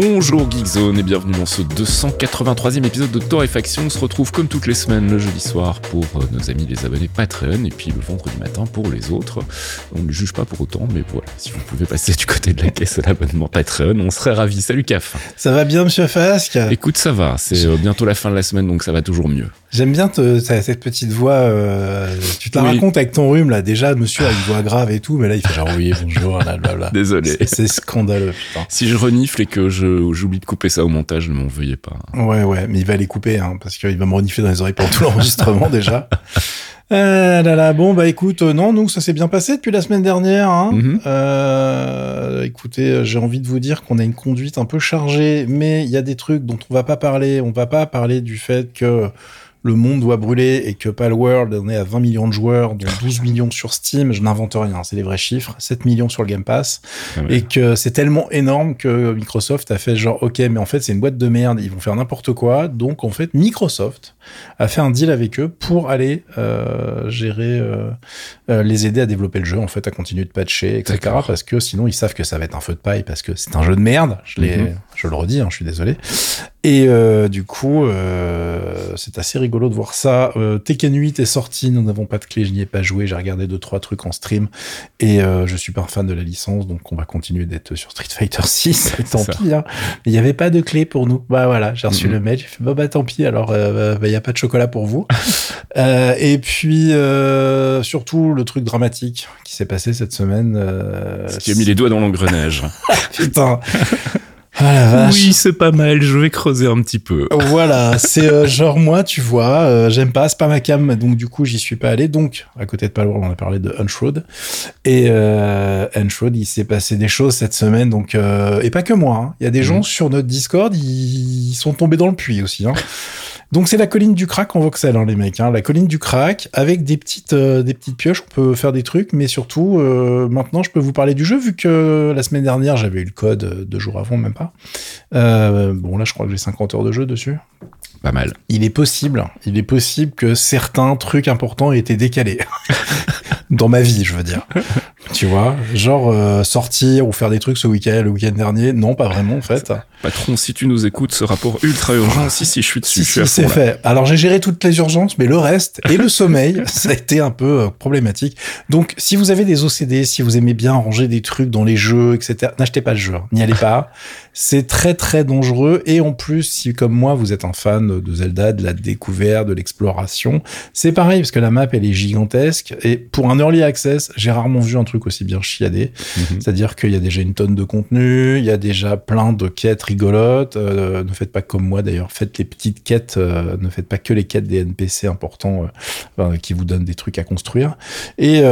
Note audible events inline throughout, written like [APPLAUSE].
Bonjour Geekzone et bienvenue dans ce 283e épisode de Torréfaction. On se retrouve comme toutes les semaines le jeudi soir pour euh, nos amis les abonnés Patreon et puis le vendredi matin pour les autres. On ne juge pas pour autant, mais voilà, si vous pouvez passer du côté de la caisse à l'abonnement Patreon, on serait ravis. Salut CAF Ça va bien monsieur Fasque Écoute, ça va, c'est euh, bientôt la fin de la semaine donc ça va toujours mieux. J'aime bien te, cette petite voix, euh, tu te la Oui. racontes avec ton rhume là, déjà monsieur a une voix grave et tout, mais là il fait genre oui bonjour, là, blabla. Désolé. C'est- scandaleux putain. Si je renifle et que je j'oublie de couper ça au montage, ne m'en veuillez pas. Ouais ouais, mais il va les couper hein, parce qu'il va me renifler dans les oreilles pendant tout l'enregistrement déjà. [LAUGHS] Euh, là là, bon bah écoute, euh, non, donc ça s'est bien passé depuis la semaine dernière. Hein. Mhm. Euh, écoutez, euh, j'ai envie de vous dire qu'on a une conduite un peu chargée, mais il y a des trucs dont on va pas parler. On va pas parler du fait que le monde doit brûler et que Palworld en est à 20 millions de joueurs, dont [LAUGHS] 12 millions sur Steam. Je n'invente rien, c'est les vrais chiffres. 7 millions sur le Game Pass. Ah ouais. Et que c'est tellement énorme que Microsoft a fait genre, ok, mais en fait, c'est une boîte de merde, ils vont faire n'importe quoi. Donc, en fait, Microsoft a fait un deal avec eux pour aller euh, gérer, euh, euh, les aider à développer le jeu, en fait, à continuer de patcher, etc. Parce que sinon, ils savent que ça va être un feu de paille, parce que c'est un jeu de merde. Je, l'ai, Mhm. Je le redis, hein, je suis désolé. Et euh, du coup, euh, c'est assez rigolo de voir ça. Euh, Tekken 8 est sorti, nous n'avons pas de clé, je n'y ai pas joué, j'ai regardé deux trois trucs en stream et euh, je suis pas un fan de la licence, donc on va continuer d'être sur Street Fighter 6. [LAUGHS] et tant ça. pis, hein. il n'y avait pas de clé pour nous. Bah voilà, j'ai reçu le mail, j'ai fait bah, bah tant pis, alors euh, bah, il n'y a pas de chocolat pour vous. [LAUGHS] Euh, et puis euh, surtout le truc dramatique qui s'est passé cette semaine. Ce qui a mis les doigts dans l'engrenage. [LAUGHS] Putain. Ah la vache. Oui, c'est pas mal, je vais creuser un petit peu. Voilà, [LAUGHS] c'est euh, genre moi, tu vois, euh, j'aime pas, c'est pas ma cam, donc du coup j'y suis pas allé. Donc à côté de Palworld, on a parlé de Unshroud et euh, Unshroud, il s'est passé des choses cette semaine, donc euh, et pas que moi. hein. Il y a des gens Mhm. sur notre Discord, ils sont tombés dans le puits aussi. Hein. Donc c'est la colline du crack en voxel, hein, les mecs. Hein. La colline du crack avec des petites euh, des petites pioches, on peut faire des trucs, mais surtout euh, maintenant je peux vous parler du jeu vu que la semaine dernière j'avais eu le code euh, deux jours avant, même pas. Euh, bon là je crois que j'ai 50 heures de jeu dessus Pas mal. il est possible, il est possible que certains trucs importants aient été décalés. [LAUGHS] Dans ma vie, je veux dire. [LAUGHS] tu vois, genre euh, sortir ou faire des trucs ce week-end, le week-end dernier, non, pas vraiment en fait. Patron, si tu nous écoutes, ce rapport ultra urgent, si, si, je suis dessus, Si, si, c'est fait. Alors j'ai géré toutes les urgences, mais le reste et le sommeil, [LAUGHS] ça a été un peu euh, problématique. Donc si vous avez des OCD, si vous aimez bien ranger des trucs dans les jeux, etc., n'achetez pas le jeu, hein. n'y allez pas. C'est très très dangereux et en plus, si comme moi vous êtes un fan de Zelda, de la découverte, de l'exploration, c'est pareil parce que la map elle est gigantesque et pour un early access, j'ai rarement vu un truc aussi bien chiadé. Mhm. C'est-à-dire qu'il y a déjà une tonne de contenu, il y a déjà plein de quêtes rigolotes. euh, ne faites pas comme moi d'ailleurs, faites les petites quêtes, euh, ne faites pas que les quêtes des NPC importants euh, qui vous donnent des trucs à construire. Et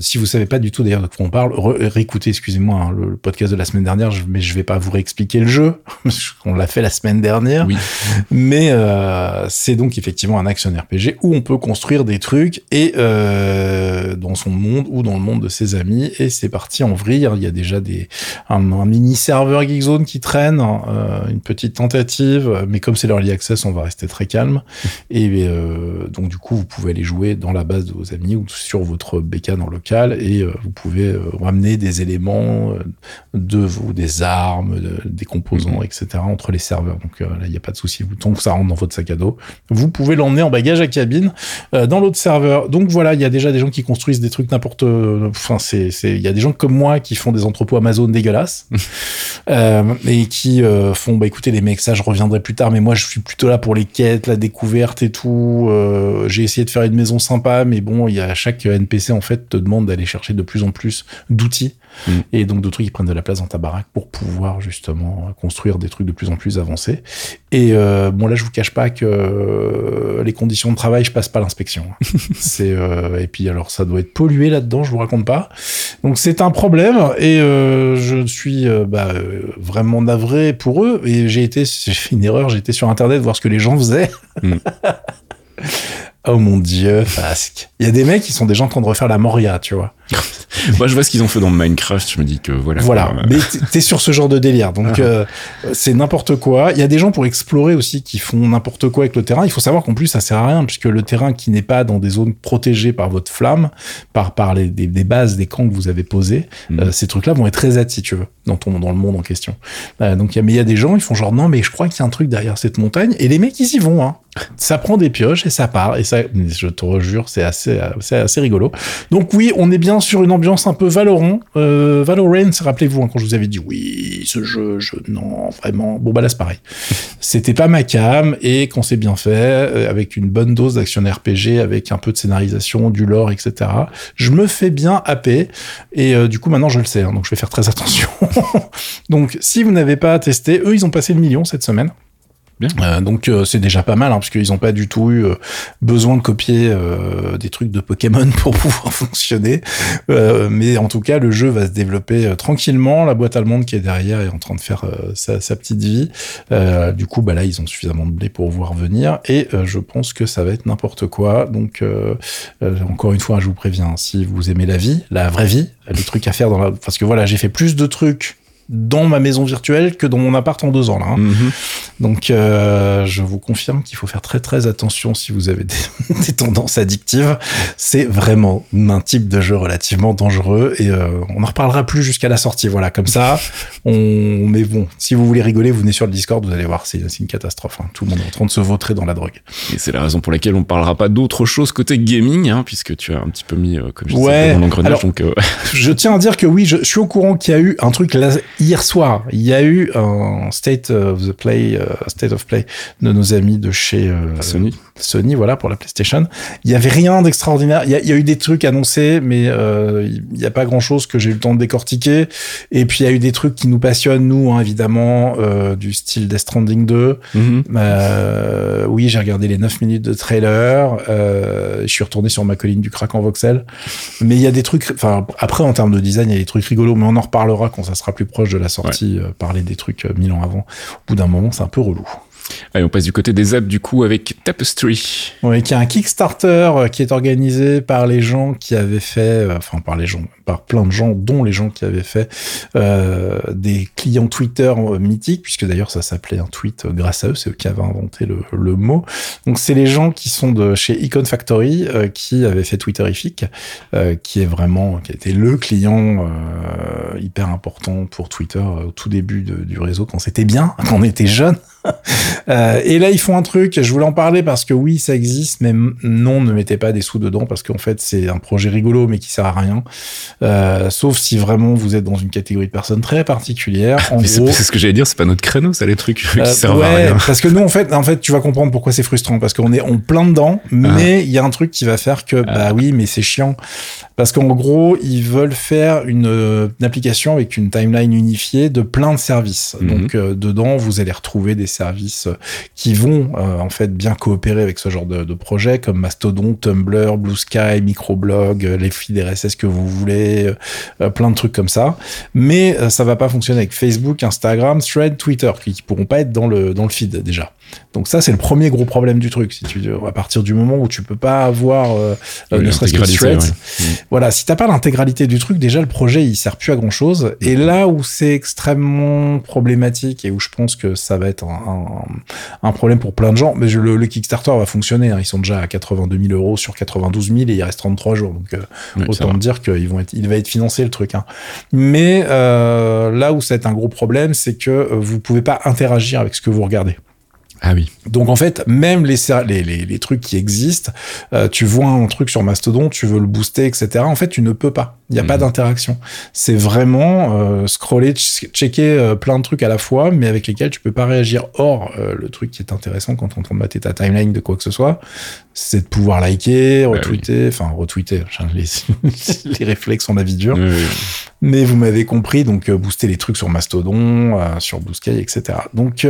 si vous savez pas du tout d'ailleurs de quoi on parle, réécoutez, excusez-moi, hein, le, le podcast de la semaine dernière, mais je vais pas vous réexpliquer le jeu, [LAUGHS] on l'a fait la semaine dernière. Oui. Mais c'est donc effectivement un action RPG où on peut construire des trucs et euh, dans son monde ou dans le monde de ses amis. Et c'est parti en vrille. Il y a déjà des un, un mini serveur Geekzone qui traîne, euh, une petite tentative. Mais comme c'est l'early access, on va rester très calme. [LAUGHS] Et euh, donc du coup, vous pouvez aller jouer dans la base de vos amis ou sur votre bécane en local et euh, vous pouvez euh, ramener des éléments euh, de vous, des armes, de- des composants, Mhm. etc. entre les serveurs. Donc euh, là, il n'y a pas de souci. Vous tant que ça rentre dans votre sac à dos, vous pouvez l'emmener en bagage à cabine euh, dans l'autre serveur. Donc voilà, il y a déjà des gens qui construisent des trucs n'importe. Enfin, c'est, c'est, il y a des gens comme moi qui font des entrepôts Amazon dégueulasses [LAUGHS] euh, et qui euh, font. Bah écoutez les mecs, ça je reviendrai plus tard, mais moi je suis plutôt là pour les quêtes, la découverte et tout. Euh, j'ai essayé de faire une maison sympa, mais bon, il y a chaque NPC en fait te demande d'aller chercher de plus en plus d'outils Mm. et donc de trucs qui prennent de la place dans ta baraque pour pouvoir justement construire des trucs de plus en plus avancés. Et euh, bon là, je vous cache pas que euh, les conditions de travail, je passe pas l'inspection. [LAUGHS] c'est euh, et puis alors ça doit être pollué là-dedans, je vous raconte pas. Donc c'est un problème et euh, je suis bah, vraiment navré pour eux. Et j'ai été, [LAUGHS] j'ai fait une erreur, j'ai été sur internet voir ce que les gens faisaient. Mm. [LAUGHS] Oh mon dieu, Fasque. Il y a des mecs qui sont des gens en train de refaire la Moria, tu vois. [LAUGHS] Moi, je vois ce qu'ils ont fait dans Minecraft. Je me dis que voilà. Voilà. Mais t'es sur ce genre de délire. Donc, ah. euh, c'est n'importe quoi. Il y a des gens pour explorer aussi qui font n'importe quoi avec le terrain. Il faut savoir qu'en plus, ça sert à rien puisque le terrain qui n'est pas dans des zones protégées par votre flamme, par, par les, des, bases, des camps que vous avez posés, mm. euh, ces trucs-là vont être très si tu veux, dans ton, dans le monde en question. Euh, donc, mais il y a des gens, ils font genre, non, mais je crois qu'il y a un truc derrière cette montagne. Et les mecs, ils y vont, hein. Ça prend des pioches et ça part. Et ça, je te rejure, c'est assez, c'est assez rigolo. Donc oui, on est bien sur une ambiance un peu Valorant. Euh, Valorant, rappelez-vous, hein, quand je vous avais dit oui, ce jeu, je, non, vraiment. Bon, bah là, c'est pareil. [LAUGHS] C'était pas ma cam et qu'on s'est bien fait, euh, avec une bonne dose d'action RPG, avec un peu de scénarisation, du lore, etc. Je me fais bien happer et euh, du coup, maintenant, je le sais. Hein, donc, je vais faire très attention. [LAUGHS] donc, si vous n'avez pas testé, eux, ils ont passé le million cette semaine. Euh, donc euh, c'est déjà pas mal, hein, parce qu'ils n'ont pas du tout eu euh, besoin de copier des trucs de Pokémon [LAUGHS] pour pouvoir fonctionner. mais en tout cas, le jeu va se développer tranquillement. La boîte allemande qui est derrière est en train de faire sa, sa, petite vie. du coup, bah là, ils ont suffisamment de blé pour voir venir. Et je pense que ça va être n'importe quoi. Donc encore une fois, je vous préviens, si vous aimez la vie, la vraie vie, les trucs à faire dans la... Parce que voilà, j'ai fait plus de trucs dans ma maison virtuelle que dans mon appart en deux ans là. Hein. Mhm. Donc euh, je vous confirme qu'il faut faire très très attention si vous avez [LAUGHS] des, tendances addictives. C'est vraiment un type de jeu relativement dangereux et euh, on en reparlera plus jusqu'à la sortie. Voilà, comme ça. [LAUGHS] On mais bon, si vous voulez rigoler, vous venez sur le Discord, vous allez voir, c'est une catastrophe. Hein. Tout le monde est en train de se vautrer dans la drogue. Et c'est la raison pour laquelle on parlera pas d'autre chose côté gaming, hein, puisque tu as un petit peu mis euh, comme je ouais. mon engrenage. donc, [LAUGHS] je tiens à dire que oui, je, je suis au courant qu'il y a eu un truc là hier soir, il y a eu un state of the play, euh, state of play de nos amis de chez euh, Sony. Sony, voilà, pour la PlayStation. Il y avait rien d'extraordinaire. Il y, a, eu des trucs annoncés, mais euh, il n'y a pas grand chose que j'ai eu le temps de décortiquer. Et puis il y a eu des trucs qui nous passionnent, nous, hein, évidemment, du style Death Stranding 2. Mm-hmm. oui, j'ai regardé les 9 minutes de trailer. je suis retourné sur ma colline du crack en voxel. Mais il y a des trucs, enfin, après, en termes de design, il y a des trucs rigolos, mais on en reparlera quand ça sera plus proche de la sortie, euh, parler des trucs euh, mille ans avant. Au bout d'un moment, c'est un peu relou. Allez, on passe du côté des apps du coup avec Tapestry. Oui, qui est un Kickstarter euh, qui est organisé par les gens qui avaient fait, enfin par les gens, par plein de gens, dont les gens qui avaient fait euh, des clients Twitter mythiques, puisque d'ailleurs ça s'appelait un tweet grâce à eux, c'est eux qui avaient inventé le, le mot. Donc c'est les gens qui sont de chez Icon Factory euh, qui avaient fait Twitterific, euh, qui est vraiment, qui a été le client euh, hyper important pour Twitter au tout début du réseau quand c'était bien, [LAUGHS] quand on était jeune. [LAUGHS] Euh, et là, ils font un truc, je voulais en parler parce que oui, ça existe, mais non, ne mettez pas des sous dedans parce qu'en fait, c'est un projet rigolo, mais qui sert à rien. Euh, sauf si vraiment vous êtes dans une catégorie de personnes très particulière. [LAUGHS] En gros, c'est ce que j'allais dire, c'est pas notre créneau, ça, les trucs [LAUGHS] qui euh, servent à rien. Parce que nous, en fait, en fait, tu vas comprendre pourquoi c'est frustrant, parce qu'on est en plein dedans, ah. mais il y a un truc qui va faire que, bah ah. oui, mais c'est chiant. Parce qu'en gros, ils veulent faire une, une, application avec une timeline unifiée de plein de services. Mhm. Donc, dedans, vous allez retrouver des services qui vont euh, en fait bien coopérer avec ce genre de, de projet comme Mastodon, Tumblr, Blue Sky, Microblog, euh, les feeds RSS que vous voulez, euh, plein de trucs comme ça. Mais ça va pas fonctionner avec Facebook, Instagram, Thread, Twitter qui, qui pourront pas être dans le dans le feed déjà. Donc ça, c'est le premier gros problème du truc. Si tu à partir du moment où tu peux pas avoir euh, ne serait-ce que threads, mm. voilà, si t'as pas l'intégralité du truc, déjà le projet il sert plus à grand chose. Et là où c'est extrêmement problématique et où je pense que ça va être un, un, problème pour plein de gens, mais le, le Kickstarter va fonctionner. Hein. Ils sont déjà à 82 000 euros sur 92 000 et il reste 33 jours. Donc euh, autant dire qu'il vont être, il va être financé le truc. Hein. Mais euh, là où c'est un gros problème, c'est que euh, vous pouvez pas interagir avec ce que vous regardez. Ah oui. Donc en fait, même les, les, les, les trucs qui existent, euh, tu vois un truc sur Mastodon, tu veux le booster, etc. En fait, tu ne peux pas. Il n'y a pas mhm. d'interaction. C'est vraiment euh, scroller, checker euh, plein de trucs à la fois, mais avec lesquels tu peux pas réagir. Or, euh, le truc qui est intéressant quand on de mater ta timeline de quoi que ce soit, c'est de pouvoir liker, bah retweeter, enfin retweeter. [LAUGHS] Les, [LAUGHS] les réflexes ont la vie dure. Mais vous m'avez compris, donc booster les trucs sur Mastodon, sur Sky, etc. Donc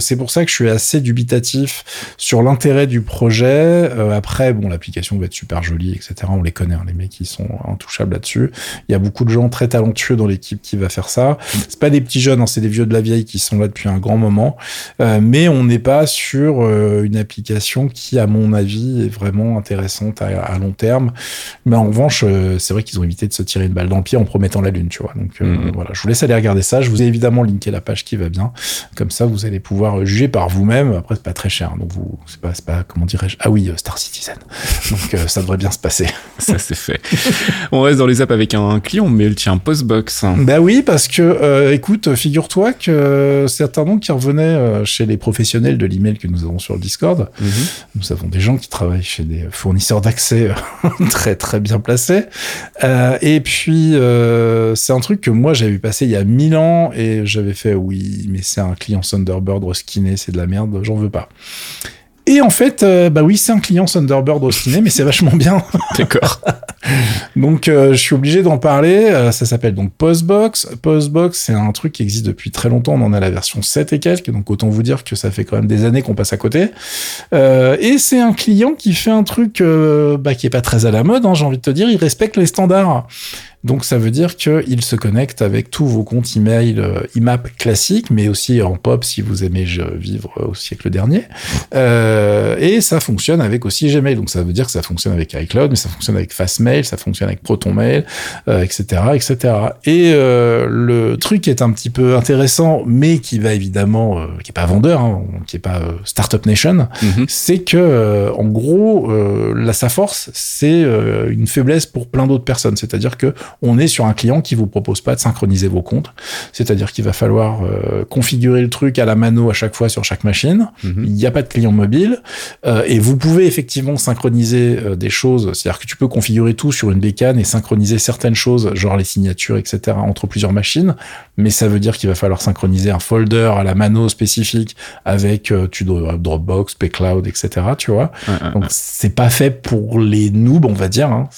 c'est pour ça que je suis assez dubitatif sur l'intérêt du projet. après, bon, l'application va être super jolie, etc. On les connaît, hein, les mecs qui sont intouchables là là-dessus. Il y a beaucoup de gens très talentueux dans l'équipe qui va faire ça. C'est pas des petits jeunes, hein, c'est des vieux de la vieille qui sont là depuis un grand moment. Euh, mais on n'est pas sur euh, une application qui, à mon avis, est vraiment intéressante à, long terme. Mais en revanche, euh, c'est vrai qu'ils ont évité de se tirer une balle dans le pied en promettant la lune, tu vois. Donc mhm. voilà, je vous laisse aller regarder ça. Je vous ai évidemment linké la page qui va bien. Comme ça, vous allez pouvoir juger par vous-même. Après, c'est pas très cher, hein, donc vous, c'est pas, pas, comment dirais-je? Ah oui, Star Citizen. [LAUGHS] Donc ça devrait bien se passer. Ça c'est fait. on reste dans les apps avec un client mail, tiens, Postbox. Bah oui, parce que, écoute, figure-toi que c'est un nom qui revenait chez les professionnels de l'email que nous avons sur le Discord. Mhm. Nous avons des gens qui travaillent chez des fournisseurs d'accès [LAUGHS] très très bien placés. Euh, et puis euh, c'est un truc que moi j'avais vu passer il y a mille ans et j'avais fait oui, mais c'est un client Thunderbird reskiné, c'est de la merde, j'en veux pas. Et en fait, euh, bah oui, c'est un client Thunderbird au ciné, mais c'est vachement bien. [LAUGHS] D'accord. [LAUGHS] donc, euh, je suis obligé d'en parler. Euh, ça s'appelle donc Postbox. Postbox, c'est un truc qui existe depuis très longtemps. On en a la version 7 et quelques, donc autant vous dire que ça fait quand même des années qu'on passe à côté. et c'est un client qui fait un truc bah, qui est pas très à la mode, hein, j'ai envie de te dire. Il respecte les standards. Donc ça veut dire qu'il se connecte avec tous vos comptes email euh, IMAP classiques, mais aussi en POP si vous aimez vivre au siècle dernier. Euh, et ça fonctionne avec aussi Gmail. Donc ça veut dire que ça fonctionne avec iCloud, mais ça fonctionne avec Fastmail, ça fonctionne avec ProtonMail, euh, etc., etc. Et euh, le truc est un petit peu intéressant, mais qui va évidemment, euh, qui est pas vendeur, hein, qui est pas euh, Startup Nation, mhm. c'est que en gros, là sa force, c'est une faiblesse pour plein d'autres personnes. C'est-à-dire que on est sur un client qui vous propose pas de synchroniser vos comptes. C'est-à-dire qu'il va falloir euh, configurer le truc à la mano à chaque fois sur chaque machine. Mhm. Il n'y a pas de client mobile. Euh, et vous pouvez effectivement synchroniser euh, des choses. C'est-à-dire que tu peux configurer tout sur une bécane et synchroniser certaines choses, genre les signatures, etc., entre plusieurs machines. Mais ça veut dire qu'il va falloir synchroniser un folder à la mano spécifique avec tu Dropbox, pCloud, etc., tu vois. Donc, c'est pas fait pour les noobs, on va dire. Hein.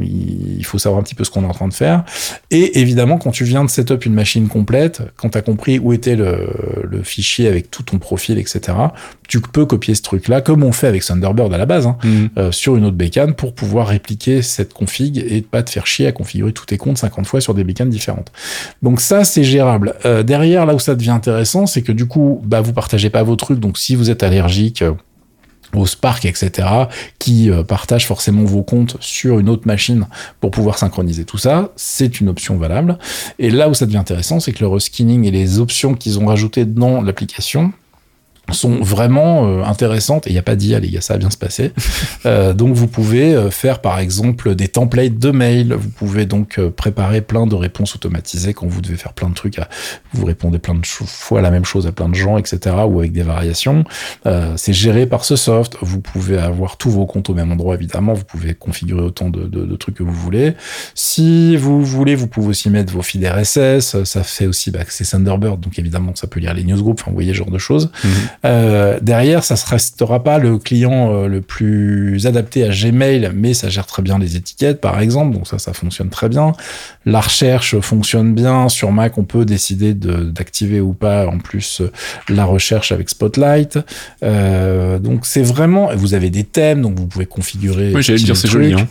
Il faut savoir un petit peu ce qu'on est en train de faire. Et évidemment, quand tu viens de setup une machine complète, quand tu as compris où était le, fichier avec tout ton profil, etc., tu peux copier ce truc-là, comme on fait avec Thunderbird à la base, hein, mhm. euh, sur une autre bécane pour pouvoir répliquer cette config et pas te faire chier à configurer tous tes comptes 50 fois sur des bécanes différentes. Donc ça, c'est gérable. Euh, derrière, là où ça devient intéressant, c'est que du coup, bah, vous partagez pas vos trucs. Donc si vous êtes allergique, euh, au Spark, etc., qui euh, partagent forcément vos comptes sur une autre machine pour pouvoir synchroniser tout ça. C'est une option valable. Et là où ça devient intéressant, c'est que le reskinning et les options qu'ils ont rajoutées dans l'application, sont vraiment euh, intéressantes et il n'y a pas d'IA les gars ça va bien se passer. [LAUGHS] Euh, donc vous pouvez euh, faire par exemple des templates de mail. Vous pouvez donc préparer plein de réponses automatisées quand vous devez faire plein de trucs à, vous répondez plein de fois la même chose à plein de gens etc ou avec des variations. C'est géré par ce soft. Vous pouvez avoir tous vos comptes au même endroit évidemment. Vous pouvez configurer autant de, de, de trucs que vous voulez. Si vous voulez vous pouvez aussi mettre vos feeds RSS ça fait aussi bah, c'est Thunderbird donc évidemment ça peut lire les newsgroups enfin vous voyez ce genre de choses. Mhm. Euh, derrière, ça ne restera pas le client euh, le plus adapté à Gmail, mais ça gère très bien les étiquettes, par exemple. Donc ça, ça fonctionne très bien. La recherche fonctionne bien. Sur Mac, on peut décider d'activer ou pas, en plus, la recherche avec Spotlight. Euh, donc c'est vraiment... Vous avez des thèmes, donc vous pouvez configurer... Oui, j'allais dire, c'est joli. Hein.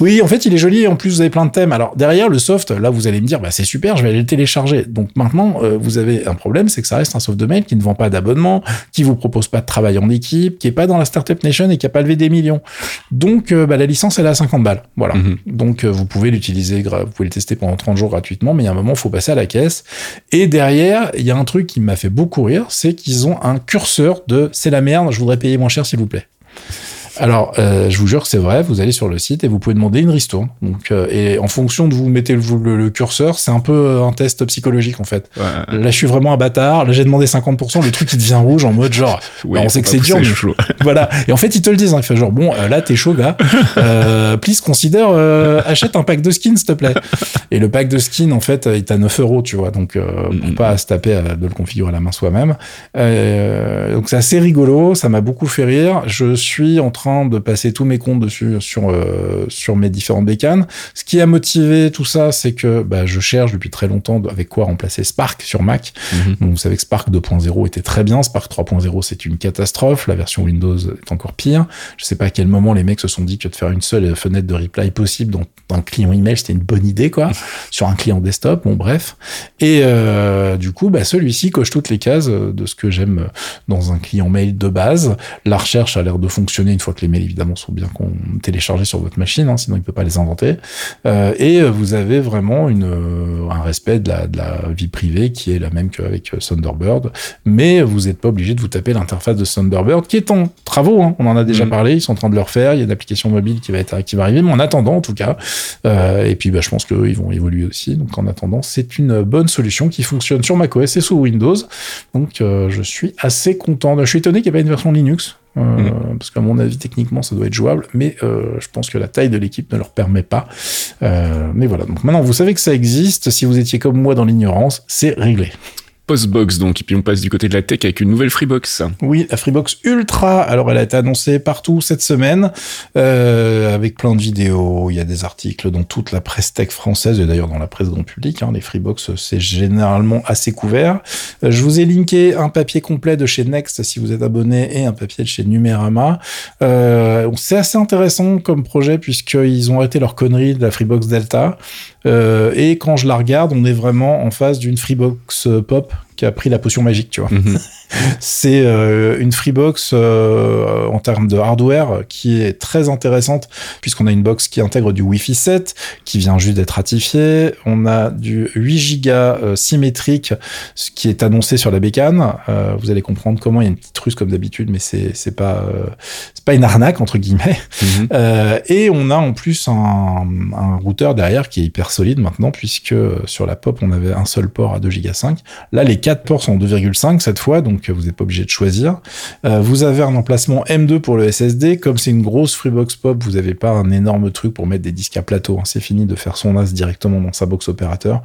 Oui, en fait, il est joli. Et en plus, vous avez plein de thèmes. Alors derrière, le soft, là, vous allez me dire, bah, c'est super, je vais aller le télécharger. Donc maintenant, vous avez un problème, c'est que ça reste un soft de mail qui ne vend pas d'abonnement, qui vous propose pas de travail en équipe, qui est pas dans la startup nation et qui a pas levé des millions. Donc euh, bah, la licence elle est à 50 balles. Voilà. Mhm. Donc euh, vous pouvez l'utiliser, vous pouvez le tester pendant 30 jours gratuitement, mais il y a un moment il faut passer à la caisse. Et derrière, il y a un truc qui m'a fait beaucoup rire, c'est qu'ils ont un curseur de c'est la merde, je voudrais payer moins cher s'il vous plaît. Alors, euh, je vous jure que c'est vrai, vous allez sur le site et vous pouvez demander une ristourne. Donc, euh, et en fonction de vous mettez le, le, curseur, c'est un peu euh, un test psychologique en fait. Là, je suis vraiment un bâtard. Là, j'ai demandé 50%, le truc il devient rouge en mode genre, bah, on sait que c'est dur, mais [LAUGHS] voilà. Et en fait, ils te le disent. Hein, il fait genre bon, là t'es chaud gars. [LAUGHS] please considère, achète un pack de skins s'il te plaît. [LAUGHS] Et le pack de skins en fait, il est à 9 euros, tu vois. Donc, pour pas se taper à, de le configurer à la main soi-même. donc c'est assez rigolo. Ça m'a beaucoup fait rire. Je suis en train de passer tous mes comptes dessus sur euh, sur mes différentes bécanes. Ce qui a motivé tout ça, c'est que bah, je cherche depuis très longtemps avec quoi remplacer Spark sur Mac. Mhm. Donc vous savez que Spark 2.0 était très bien, Spark 3.0 c'est une catastrophe, la version Windows est encore pire. Je sais pas à quel moment les mecs se sont dit que de faire une seule fenêtre de reply possible dans un client email, c'était une bonne idée, quoi, [LAUGHS] sur un client desktop, bon, bref. Et euh, du coup, bah, celui-ci coche toutes les cases de ce que j'aime dans un client mail de base. La recherche a l'air de fonctionner une fois que les mails, évidemment, sont bien téléchargés sur votre machine, hein, sinon il ne peut pas les inventer. Euh, et vous avez vraiment une, un respect de la, de la vie privée qui est la même qu'avec Thunderbird, mais vous n'êtes pas obligé de vous taper l'interface de Thunderbird, qui est en travaux, hein, on en a déjà mm. parlé, ils sont en train de le refaire, il y a une application mobile qui va, être, qui va arriver, mais en attendant, en tout cas, euh, et puis bah, je pense qu'ils vont évoluer aussi. Donc en attendant, c'est une bonne solution qui fonctionne sur macOS et sous Windows. Donc euh, je suis assez content. Je suis étonné qu'il n'y ait pas une version Linux. Euh, mm. Parce qu'à mon avis, techniquement, ça doit être jouable, mais je pense que la taille de l'équipe ne leur permet pas. mais voilà, donc maintenant, vous savez que ça existe. Si vous étiez comme moi dans l'ignorance, c'est réglé. Postbox donc, et puis on passe du côté de la tech avec une nouvelle Freebox. Oui, la Freebox Ultra. Alors elle a été annoncée partout cette semaine, euh, avec plein de vidéos. Il y a des articles dans toute la presse tech française et d'ailleurs dans la presse grand public. Hein. Les Freebox, c'est généralement assez couvert. Euh, je vous ai linké un papier complet de chez Next si vous êtes abonné et un papier de chez Numérama. Euh, c'est assez intéressant comme projet puisqu'ils ont arrêté leur connerie de la Freebox Delta. Euh, et quand je la regarde, on est vraiment en face d'une Freebox Pop qui a pris la potion magique, tu vois. Mhm. [LAUGHS] c'est euh, une Freebox euh, en termes de hardware qui est très intéressante puisqu'on a une box qui intègre du Wi-Fi 7 qui vient juste d'être ratifié. On a du 8 Go euh, symétrique ce qui est annoncé sur la bécane. vous allez comprendre comment il y a une petite ruse comme d'habitude, mais c'est c'est pas c'est pas une arnaque entre guillemets. Mhm. et on a en plus un, un routeur derrière qui est hyper solide maintenant puisque sur la pop on avait un seul port à 2 Go 5. Là les 4 ports sont 2,5 cette fois donc vous n'êtes pas obligé de choisir. Euh, vous avez un emplacement M2 pour le SSD. Comme c'est une grosse Freebox Pop, vous n'avez pas un énorme truc pour mettre des disques à plateau. Hein. C'est fini de faire son NAS directement dans sa box opérateur.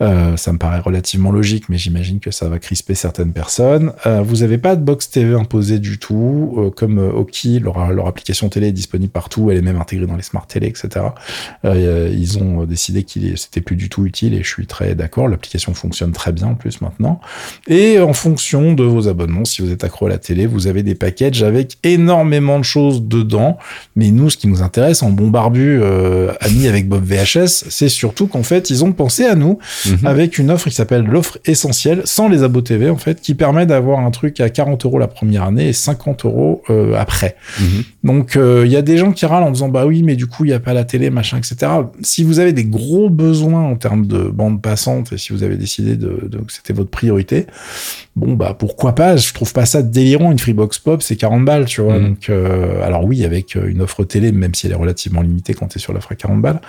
Euh, ça me paraît relativement logique, mais j'imagine que ça va crisper certaines personnes. Euh, vous n'avez pas de box TV imposée du tout. comme Oki, leur, leur, application télé est disponible partout. Elle est même intégrée dans les smart télé, etc. ils ont décidé qu'il c'était plus du tout utile et je suis très d'accord. L'application fonctionne très bien en plus maintenant. Et en fonction de vos abonnements. Si vous êtes accro à la télé, vous avez des packages avec énormément de choses dedans. Mais nous, ce qui nous intéresse en bon barbu, euh, ami avec Bob VHS, c'est surtout qu'en fait, ils ont pensé à nous mhm. avec une offre qui s'appelle l'offre essentielle, sans les abos TV, en fait, qui permet d'avoir un truc à 40 euros la première année et 50 euros euh, après. Mhm. Donc, euh, il y a des gens qui râlent en disant, bah oui, mais du coup, il n'y a pas la télé, machin, etc. Si vous avez des gros besoins en termes de bande passante et si vous avez décidé de, de que c'était votre priorité, bon, bah, pour pourquoi pas? Je trouve pas ça délirant. Une Freebox Pop, c'est 40 balles, tu vois. Mm. Donc, euh, alors oui, avec euh, une offre télé, même si elle est relativement limitée quand tu es sur l'offre à 40 balles,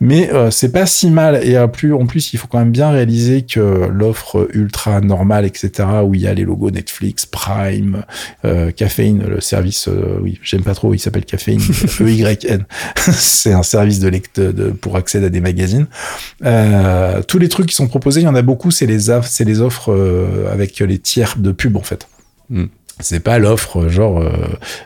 mais euh, c'est pas si mal. Et plus, en plus, il faut quand même bien réaliser que l'offre ultra normale, etc., où il y a les logos Netflix, Prime, Caféine, le service, oui, j'aime pas trop, il s'appelle Caféine, [LAUGHS] EYN. [LAUGHS] c'est un service de, lecteur de, pour accéder à des magazines. tous les trucs qui sont proposés, il y en a beaucoup, c'est les, c'est les offres avec les tiers de pub en fait. Hmm. C'est pas l'offre genre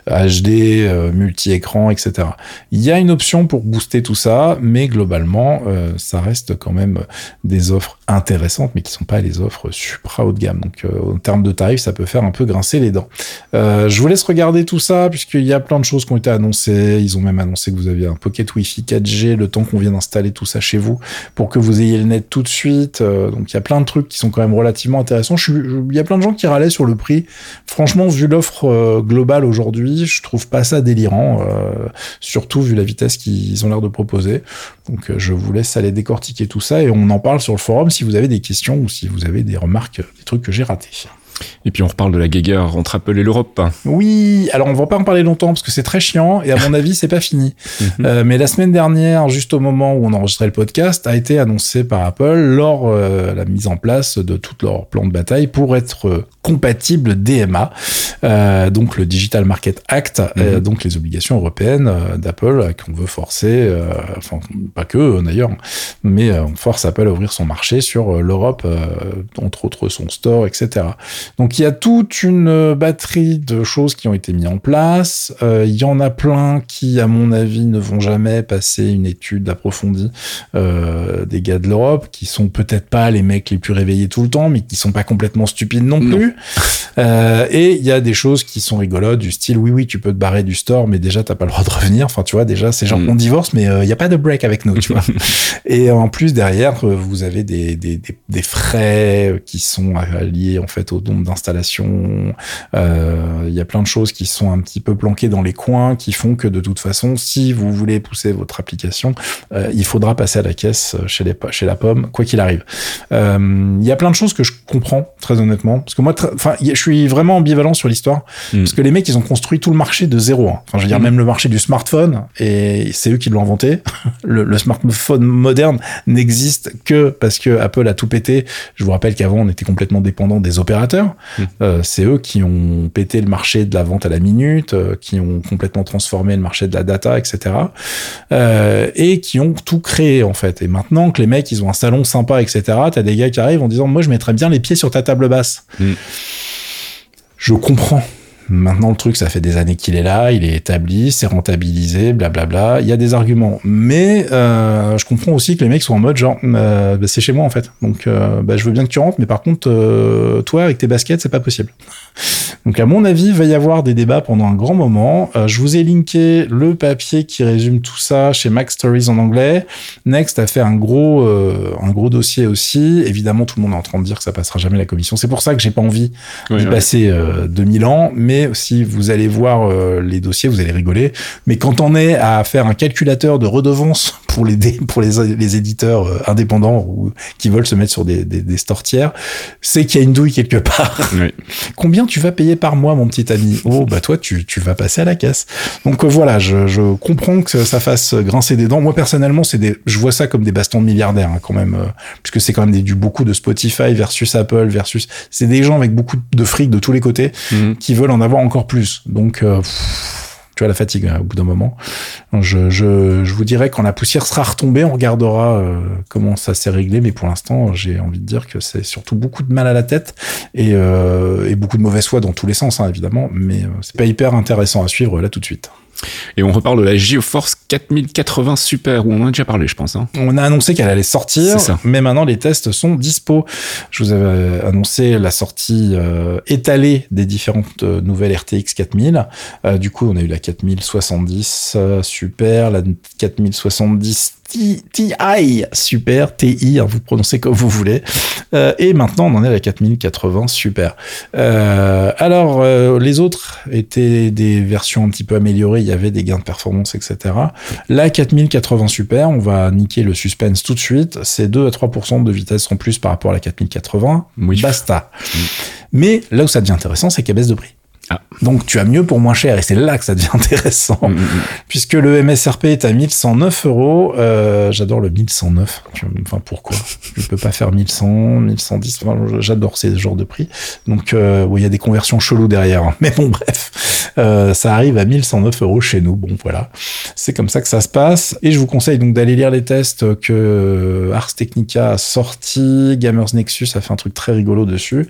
HD, euh, euh, multi-écran, etc. Il y a une option pour booster tout ça, mais globalement, euh, ça reste quand même des offres intéressantes, mais qui sont pas les offres supra haut de gamme. Donc, en termes de tarifs, ça peut faire un peu grincer les dents. je vous laisse regarder tout ça, puisqu'il y a plein de choses qui ont été annoncées. Ils ont même annoncé que vous aviez un Pocket Wi-Fi 4G, le temps qu'on vient d'installer tout ça chez vous, pour que vous ayez le net tout de suite. donc, il y a plein de trucs qui sont quand même relativement intéressants. il y a plein de gens qui râlaient sur le prix. Franchement, vu l'offre euh, globale aujourd'hui, je trouve pas ça délirant, euh, surtout vu la vitesse qu'ils ont l'air de proposer. Donc euh, je vous laisse aller décortiquer tout ça et on en parle sur le forum si vous avez des questions ou si vous avez des remarques, des trucs que j'ai ratés. Et puis on reparle de la guéguerre entre Apple et l'Europe. Oui, alors on va pas en parler longtemps parce que c'est très chiant et à mon [LAUGHS] avis c'est pas fini. Mhm. Euh, mais la semaine dernière, juste au moment où on enregistrait le podcast, a été annoncé par Apple lors euh, la mise en place de tout leur plan de bataille pour être compatible DMA, euh, donc le Digital Market Act, mhm. donc les obligations européennes d'Apple qu'on veut forcer, enfin pas que d'ailleurs, mais on force Apple à ouvrir son marché sur l'Europe, entre autres son store, etc. Donc il y a toute une batterie de choses qui ont été mises en place. Euh, il y en a plein qui, à mon avis, ne vont jamais passer une étude approfondie euh, des gars de l'Europe, qui sont peut-être pas les mecs les plus réveillés tout le temps, mais qui sont pas complètement stupides non, plus. Euh, et il y a des choses qui sont rigolotes, du style oui oui tu peux te barrer du store, mais déjà t'as pas le droit de revenir. Enfin tu vois déjà c'est genre mm. on divorce, mais il y a pas de break avec nous, tu vois. [LAUGHS] et en plus derrière vous avez des, des, des, des frais qui sont liés en fait au nombre d'installations. Il y a plein de choses qui sont un petit peu planquées dans les coins, qui font que de toute façon, si vous voulez pousser votre application, euh, il faudra passer à la caisse chez, les, chez la pomme, quoi qu'il arrive. Euh, il y a plein de choses que je comprends très honnêtement, parce que moi, enfin, je suis vraiment ambivalent sur l'histoire, mm. parce que les mecs, ils ont construit tout le marché de zéro. Hein. Enfin, je veux dire, mm. même le marché du smartphone, et c'est eux qui l'ont inventé. [LAUGHS] le, le, smartphone moderne n'existe que parce que Apple a tout pété. Je vous rappelle qu'avant, on était complètement dépendant des opérateurs. Mm. Euh, c'est eux qui ont pété le marché de la vente à la minute, euh, qui ont complètement transformé le marché de la data, etc. Euh, et qui ont tout créé en fait. Et maintenant que les mecs, ils ont un salon sympa, etc. T'as des gars qui arrivent en disant, moi, je mettrais bien les pieds sur ta table basse. Mm. Je comprends. Maintenant, le truc, ça fait des années qu'il est là, il est établi, c'est rentabilisé, blablabla. Il y a des arguments. Mais euh, je comprends aussi que les mecs sont en mode genre, euh, bah, c'est chez moi en fait. Donc, euh, bah, je veux bien que tu rentres, mais par contre, toi, avec tes baskets, c'est pas possible. Donc, à mon avis, il va y avoir des débats pendant un grand moment. Euh, je vous ai linké le papier qui résume tout ça chez Mac Stories en anglais. Next a fait un gros, un gros dossier aussi. Évidemment, tout le monde est en train de dire que ça passera jamais la commission. C'est pour ça que j'ai pas envie d'y passer 2000 ans. Mais si vous allez voir euh, les dossiers, vous allez rigoler. Mais quand on est à faire un calculateur de redevance [LAUGHS] pour les pour les, les éditeurs euh, indépendants ou qui veulent se mettre sur des, des, des c'est qu'il y a une douille quelque part. Combien tu vas payer par mois, mon petit ami Oh, bah toi, tu, tu vas passer à la caisse. Donc euh, voilà, je, je comprends que ça fasse grincer des dents. Moi personnellement, c'est des, je vois ça comme des bastons de milliardaires hein, quand même, puisque c'est quand même des, du beaucoup de Spotify versus Apple versus, c'est des gens avec beaucoup de fric de tous les côtés mhm. qui veulent en avoir encore plus. Donc, euh, tu vois la fatigue hein, au bout d'un moment. Je, je, je, vous dirais quand la poussière sera retombée, on regardera euh, comment ça s'est réglé. Mais pour l'instant, j'ai envie de dire que c'est surtout beaucoup de mal à la tête et, euh, et beaucoup de mauvaise foi dans tous les sens, hein, évidemment. Mais c'est pas hyper intéressant à suivre là tout de suite. Et on reparle de la GeoForce 4080 Super, où on en a déjà parlé, je pense. Hein. On a annoncé qu'elle allait sortir, mais maintenant les tests sont dispo. Je vous avais annoncé la sortie euh, étalée des différentes euh, nouvelles RTX 4000. Euh, du coup, on a eu la 4070 Super, la 4070 TI, super, TI, hein, vous prononcez comme vous voulez. Euh, et maintenant, on en est à la 4080, super. Euh, alors, euh, les autres étaient des versions un petit peu améliorées, il y avait des gains de performance, etc. La 4080 super, on va niquer le suspense tout de suite, c'est 2 à 3% de vitesse en plus par rapport à la 4080. Oui. Basta. Mais là où ça devient intéressant, c'est qu'elle baisse de prix. Ah. Donc tu as mieux pour moins cher et c'est là que ça devient [LAUGHS] intéressant mm, mm, mm. puisque le MSRP est à 1109 euros. Euh, j'adore le 1109. Enfin pourquoi? Je peux pas faire 1100, 1110. J'adore ces genres de prix. Donc euh, il y a des conversions cheloues derrière. Hein. [LAUGHS] Mais bon bref, euh, ça arrive à 1109 euros chez nous. Bon voilà, c'est comme ça que ça se passe. Et je vous conseille donc d'aller lire les tests que Ars Technica a sorti. Gamers Nexus a fait un truc très rigolo dessus.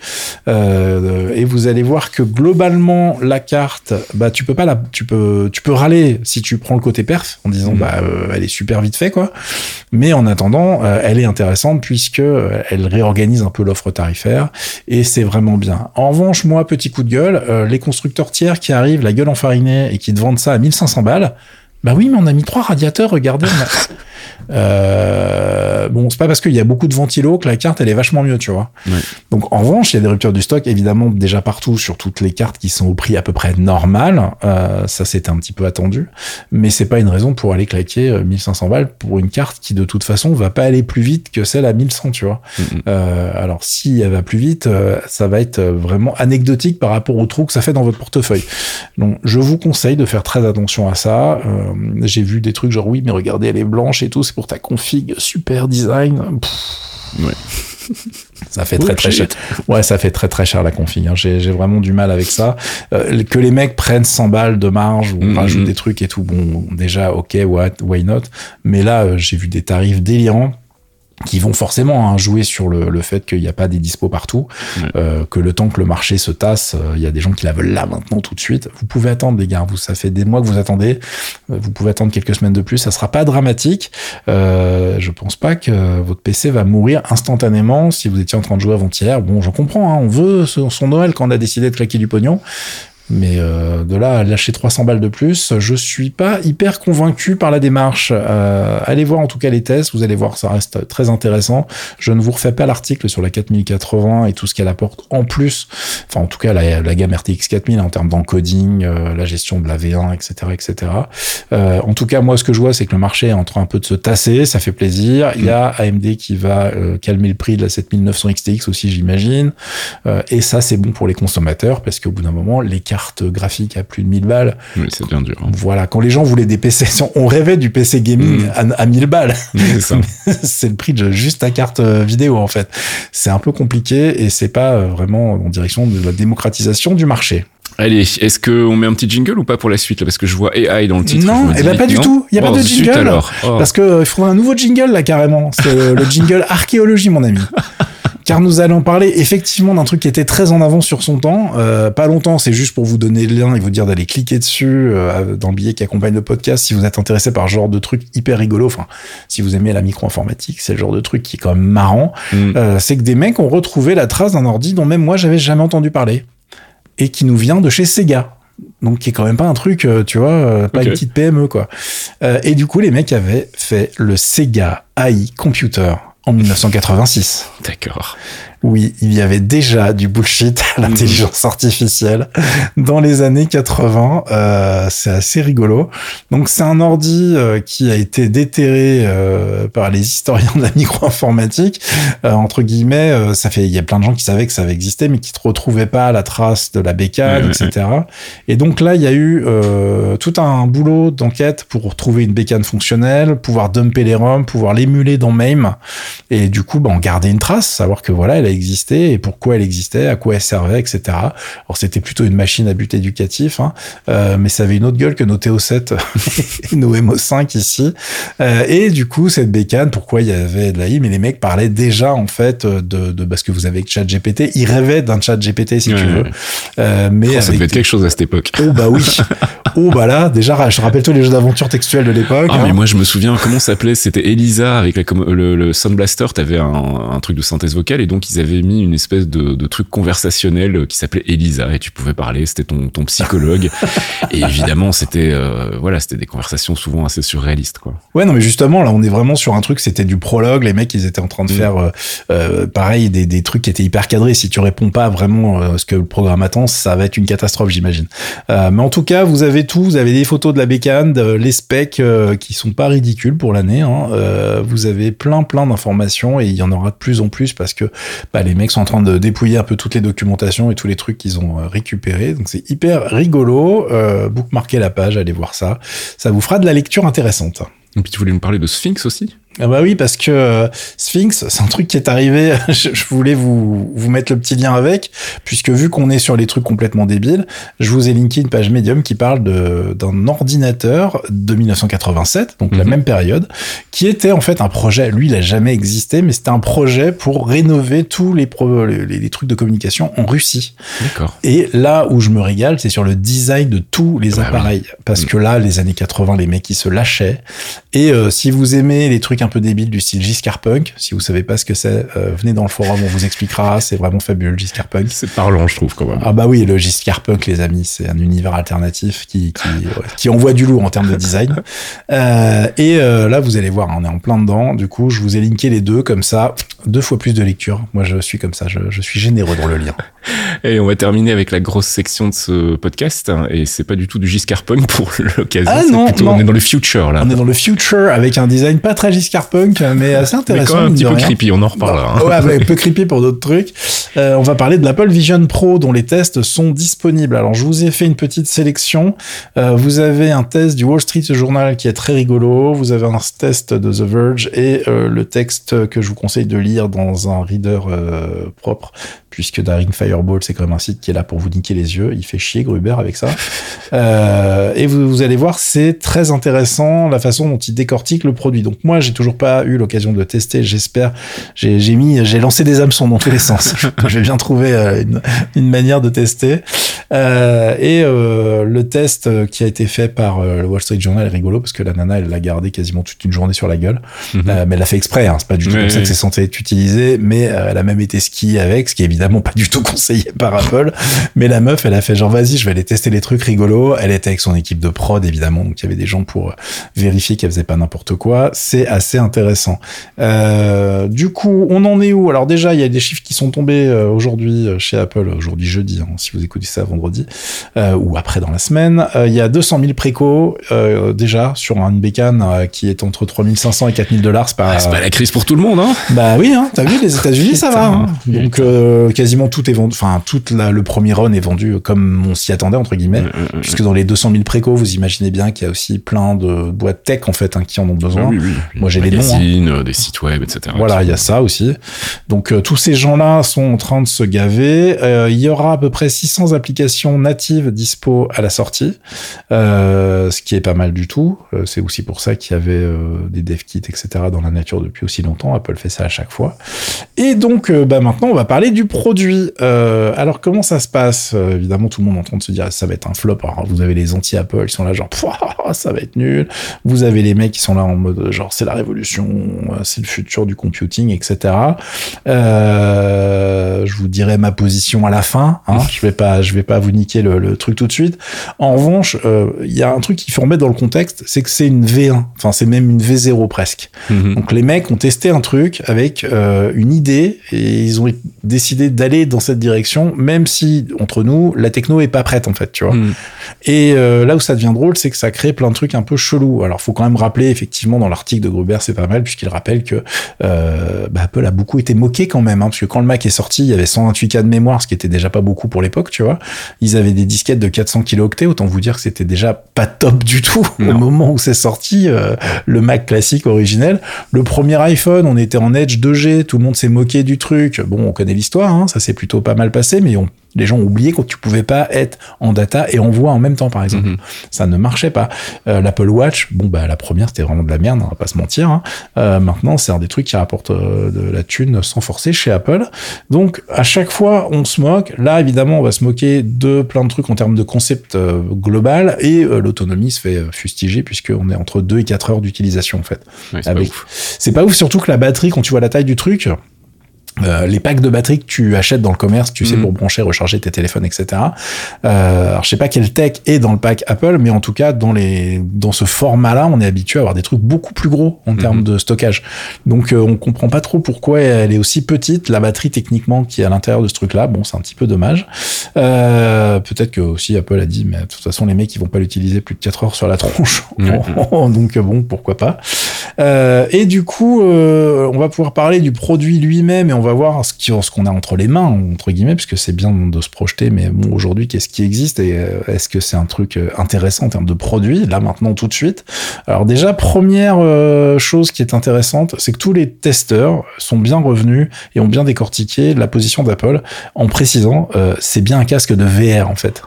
et vous allez voir que globalement la carte, bah tu peux pas la, tu peux, tu peux râler si tu prends le côté perf en disant mm. bah euh, elle est super vite fait quoi. Mais en attendant, euh, elle est intéressante puisque euh, elle réorganise un peu l'offre tarifaire et c'est vraiment bien. En revanche, moi petit coup de gueule, les constructeurs tiers qui arrivent la gueule enfarinée et qui te vendent ça à 1500 balles. Bah oui, mais on a mis trois radiateurs, regardez. Euh, bon, c'est pas parce qu'il y a beaucoup de ventilo que la carte elle est vachement mieux, tu vois. Donc en revanche, il y a des ruptures du stock évidemment déjà partout sur toutes les cartes qui sont au prix à peu près normal. Euh, ça c'était un petit peu attendu, mais c'est pas une raison pour aller claquer 1500 euh, balles pour une carte qui de toute façon va pas aller plus vite que celle à 1100, tu vois. Euh, alors si elle va plus vite, euh, ça va être vraiment anecdotique par rapport au trou que ça fait dans votre portefeuille. Donc je vous conseille de faire très attention à ça. J'ai vu des trucs genre oui, mais regardez, elle est blanche et tout pour ta config super design. Ouais. [LAUGHS] Ça fait très très cher. Ouais, ça fait très très cher la config. Hein. J'ai vraiment du mal avec ça. Euh, que les mecs prennent 100 balles de marge ou mm-hmm. rajoutent des trucs et tout. Bon, déjà, ok, what, why not? Mais là, euh, j'ai vu des tarifs délirants. Qui vont forcément hein, jouer sur le, le fait qu'il n'y a pas des dispos partout, Ouais. euh, que le temps que le marché se tasse, euh, il y a des gens qui la veulent là maintenant tout de suite. Vous pouvez attendre les gars, vous ça fait des mois que vous attendez, Euh, vous pouvez attendre quelques semaines de plus, ça sera pas dramatique. Euh, je pense pas que votre PC va mourir instantanément si vous étiez en train de jouer avant-hier. Bon, je comprends, hein, on veut son Noël quand on a décidé de claquer du pognon. Mais euh, de là à lâcher 300 balles de plus, je suis pas hyper convaincu par la démarche. Euh, allez voir en tout cas les tests, vous allez voir, ça reste très intéressant. Je ne vous refais pas l'article sur la 4080 et tout ce qu'elle apporte en plus. Enfin, en tout cas, la, la gamme RTX 4000 en termes d'encoding, euh, la gestion de la V1, etc., etc. En tout cas, moi, ce que je vois, c'est que le marché est en train un peu de se tasser. Ça fait plaisir. Il y a AMD qui va euh, calmer le prix de la 7900 XTX aussi, j'imagine. Euh, et ça, c'est bon pour les consommateurs parce qu'au bout d'un moment, les cartes graphiques à plus de 1000 balles, Oui, c'est bien dur. hein. voilà, quand les gens voulaient des PC, [LAUGHS] on rêvait du PC gaming Mm. à, à 1000 balles. [LAUGHS] C'est le prix de juste ta carte euh, vidéo, en fait. C'est un peu compliqué et c'est pas euh, vraiment en direction de la démocratisation du marché. Allez, est-ce qu'on met un petit jingle ou pas pour la suite là Parce que je vois AI dans le titre. Non, eh ben, pas du non tout. Il y a pas Oh, de jingle. alors. Oh. Parce que euh, il faudra un nouveau jingle, là, carrément. C'est le, le jingle [LAUGHS] archéologie, mon ami. Car nous allons parler effectivement d'un truc qui était très en avance sur son temps. Euh, pas longtemps, c'est juste pour vous donner le lien et vous dire d'aller cliquer dessus euh, dans le billet qui accompagne le podcast si vous êtes intéressé par ce genre de truc hyper rigolo. Enfin, si vous aimez la micro-informatique, c'est le genre de truc qui est quand même marrant. Mm. Euh, c'est que des mecs ont retrouvé la trace d'un ordi dont même moi j'avais jamais entendu parler et qui nous vient de chez Sega. Donc qui est quand même pas un truc, euh, tu vois, euh, pas une petite PME quoi. Euh, et du coup les mecs avaient fait le Sega AI Computer en 1986. D'accord. Oui, il y avait déjà du bullshit à l'intelligence artificielle dans les années 80. Euh, c'est assez rigolo. Donc c'est un ordi euh, qui a été déterré euh, par les historiens de la micro-informatique. Euh, entre guillemets, euh, ça fait il y a plein de gens qui savaient que ça avait existé, mais qui ne retrouvaient pas la trace de la bécane, etc. Et donc là, il y a eu euh, tout un boulot d'enquête pour trouver une bécane fonctionnelle, pouvoir dumper les ROM, pouvoir l'émuler dans MAME, et du coup, bah, en garder une trace, savoir que voilà, elle a existé et pourquoi elle existait, à quoi elle servait, etc. Alors c'était plutôt une machine à but éducatif, hein, euh, mais ça avait une autre gueule que nos TO7 et [LAUGHS] nos MO5 ici. Euh, et du coup, cette bécane, pourquoi il y avait de l'AI Mais les mecs parlaient déjà en fait de, de parce que vous avez chat GPT, ils rêvaient d'un chat GPT si Ouais, tu veux, ouais. Euh, mais Oh, ça devait être quelque chose à cette époque. Oh bah oui. [LAUGHS] oh bah là, déjà, je rappelle tous les jeux d'aventure textuelle de l'époque. Ah, hein. mais moi je me souviens comment ça s'appelait C'était Elisa avec la, le, le Sound Blaster. T'avais un, un truc de synthèse vocale et donc ils avaient mis une espèce de, de truc conversationnel qui s'appelait Elisa et tu pouvais parler. C'était ton, ton psychologue [LAUGHS] et évidemment c'était euh, voilà c'était des conversations souvent assez surréalistes quoi. Ouais, non, mais justement, là, on est vraiment sur un truc, c'était du prologue. Les mecs, ils étaient en train de Mm. faire, euh, euh, pareil, des, des trucs qui étaient hyper cadrés. Si tu réponds pas vraiment euh, ce que le programme attend, ça va être une catastrophe, j'imagine. Euh, mais en tout cas, vous avez tout. Vous avez des photos de la bécane, de- les specs euh, qui sont pas ridicules pour l'année. Hein. Euh, vous avez plein, plein d'informations et il y en aura de plus en plus parce que bah, les mecs sont en train de dépouiller un peu toutes les documentations et tous les trucs qu'ils ont euh, récupérés. Donc c'est hyper rigolo. Euh, bookmarquez la page, allez voir ça. Ça vous fera de la lecture intéressante. Et puis tu voulais nous parler de Sphinx aussi? Ah bah oui, parce que euh, Sphinx, c'est un truc qui est arrivé. [LAUGHS] je, je voulais vous, vous mettre le petit lien avec, puisque vu qu'on est sur les trucs complètement débiles, je vous ai linké une page Medium qui parle d'un ordinateur de 1987, donc la Mhm. même période, qui était en fait un projet. Lui, il a jamais existé, mais c'était un projet pour rénover tous les, pro- les, les trucs de communication en Russie. D'accord. Et là où je me régale, c'est sur le design de tous les Bah oui. appareils. Parce Mm. que là, les années 80, les mecs, ils se lâchaient. Et euh, si vous aimez les trucs un peu débiles du style Giscard Punk, si vous savez pas ce que c'est, euh, venez dans le forum, on vous expliquera. [LAUGHS] C'est vraiment fabuleux, Giscard Punk. C'est parlant je trouve quand même. Ah bah oui, le Giscard Punk, les amis, c'est un univers alternatif qui, qui, ouais, qui envoie du lourd en termes de design. [LAUGHS] Euh, et euh, là, vous allez voir, on est en plein dedans. Du coup, je vous ai linké les deux comme ça, deux fois plus de lecture. Moi, je suis comme ça, je, je suis généreux dans le lien. [LAUGHS] Et on va terminer avec la grosse section de ce podcast hein, et c'est pas du tout du Giscard Punk pour l'occasion. Ah non, plutôt- non. on est dans le future là. On est dans le future avec un design pas très Giscard Punk, mais assez Mais intéressant. quand même un petit peu rien. creepy, on en reparlera. hein. Ouais, mais un peu creepy pour d'autres trucs. Euh, on va parler de l'Apple Vision Pro dont les tests sont disponibles. Alors, je vous ai fait une petite sélection. Euh, vous avez un test du Wall Street Journal qui est très rigolo. Vous avez un test de The Verge et euh, le texte que je vous conseille de lire dans un reader propre, puisque Daring Fireball, c'est quand même un site qui est là pour vous niquer les yeux. Il fait chier Gruber avec ça. Et vous, vous allez voir, c'est très intéressant la façon dont il décortique le produit. Donc moi, j'ai toujours toujours pas eu l'occasion de tester. J'espère. J'ai mis, j'ai lancé des hameçons dans tous les sens. [LAUGHS] je vais bien trouver euh, une, une manière de tester. Euh, et euh, le test qui a été fait par euh, le Wall Street Journal est rigolo parce que la nana, elle l'a gardé quasiment toute une journée sur la gueule. Mhm. Mais elle l'a fait exprès. Hein. C'est pas du tout Oui, comme ça oui. que c'est censé être utilisé. Mais elle a même été skier avec, ce qui est évidemment pas du tout [LAUGHS] conseillé par Apple. Mais la meuf, elle a fait genre vas-y, je vais aller tester les trucs rigolos. Elle était avec son équipe de prod évidemment, donc il y avait des gens pour vérifier qu'elle faisait pas n'importe quoi. C'est assez intéressant. Euh, du coup, on en est où? Alors déjà, il y a des chiffres qui sont tombés euh, aujourd'hui euh, chez Apple, aujourd'hui jeudi, hein, si vous écoutez ça vendredi euh, ou après dans la semaine. Euh, il y a 200 000 précos euh, déjà sur une bécane qui est entre 3500 et 4000 dollars. C'est pas, Ah, c'est pas la crise pour tout le monde, hein bah oui, hein, t'as vu, les États-Unis, ça va. hein. Donc quasiment tout est vendu, enfin tout la- le premier run est vendu comme on s'y attendait entre guillemets, Mm, mm, mm. puisque dans les 200 000 préco, vous imaginez bien qu'il y a aussi plein de boîtes tech en fait qui en ont besoin. Ah oui, oui, oui. Moi, j'ai les noms, hein. Euh, des sites web, etc. Voilà, il y a ça aussi. Donc euh, tous ces gens-là sont en train de se gaver. Euh, il y aura à peu près 600 applications natives dispo à la sortie, euh, ce qui est pas mal du tout. C'est aussi pour ça qu'il y avait des dev kits, etc. dans la nature depuis aussi longtemps. Apple fait ça à chaque fois. Et donc, bah, maintenant, on va parler du produit. Alors, comment ça se passe? Évidemment, tout le monde est en train de se dire, ça va être un flop. Alors, vous avez les anti-Apple, ils sont là genre, [LAUGHS] ça va être nul. Vous avez les mecs qui sont là en mode, genre, c'est la révolution, euh, c'est le futur du computing, etc. Euh, je vous dirai ma position à la fin. Hein. [LAUGHS] je vais pas, je vais pas vous niquer le, le truc tout de suite. En revanche, euh, il y a un truc qu'il faut remettre dans le contexte, c'est que c'est une V1. Enfin, c'est même une V0 presque. Mhm. Donc les mecs ont testé un truc avec euh, une idée et ils ont décidé d'aller dans cette direction, même si entre nous la techno est pas prête en fait, tu vois. Mhm. Et là où ça devient drôle, c'est que ça crée plein de trucs un peu chelous. Alors faut quand même rappeler effectivement dans l'article de Gruber, c'est pas mal puisqu'il rappelle que euh, bah, Apple a beaucoup été moqué quand même, hein, parce que quand le Mac est sorti, il y avait 128K de mémoire, ce qui était déjà pas beaucoup pour l'époque, tu vois. Ils avaient des disquettes de 400 kilooctets, autant vous dire que c'était déjà pas top du tout [LAUGHS] au moment où c'est sorti. euh, le Mac classique originel. Le premier iPhone, on était en Edge 2G, tout le monde s'est moqué du truc. Bon, on connaît l'histoire, hein, ça s'est plutôt pas mal passé, mais on- les gens ont oublié que tu pouvais pas être en data et en voix en même temps, par exemple. Mhm. Ça ne marchait pas. Euh, L'Apple Watch, bon, bah, la première, c'était vraiment de la merde, on va pas se mentir. hein. Euh, maintenant, c'est un des trucs qui rapporte euh, de la thune sans forcer chez Apple. Donc, à chaque fois, on se moque. Là, évidemment, on va se moquer de plein de trucs en termes de concept euh, global et euh, l'autonomie se fait fustiger puisqu'on est entre 2 et 4 heures d'utilisation, en fait. Ouais, c'est pas ouf. C'est pas ouf, surtout que la batterie, quand tu vois la taille du truc, euh, les packs de batterie que tu achètes dans le commerce, tu sais, Mhm. pour brancher, recharger tes téléphones, etc. Euh, alors, je sais pas quel tech est dans le pack Apple, mais en tout cas, dans les, dans ce format-là, on est habitué à avoir des trucs beaucoup plus gros en termes Mhm. de stockage. Donc, euh, on comprend pas trop pourquoi elle est aussi petite. La batterie, techniquement, qui est à l'intérieur de ce truc-là, bon, c'est un petit peu dommage. Euh, peut-être que aussi Apple a dit, mais de toute façon, les mecs, ils vont pas l'utiliser plus de 4 heures sur la tronche. [LAUGHS] Donc, bon, pourquoi pas. Euh, et du coup, euh, on va pouvoir parler du produit lui-même et on va voir ce qu'on a entre les mains, entre guillemets, puisque c'est bien de se projeter, mais bon, aujourd'hui, qu'est-ce qui existe et euh, est-ce que c'est un truc euh, intéressant en termes de produit, là, maintenant, tout de suite? Alors déjà, première euh, chose qui est intéressante, c'est que tous les testeurs sont bien revenus et ont bien décortiqué la position d'Apple en précisant, euh, c'est bien un casque de VR, en fait.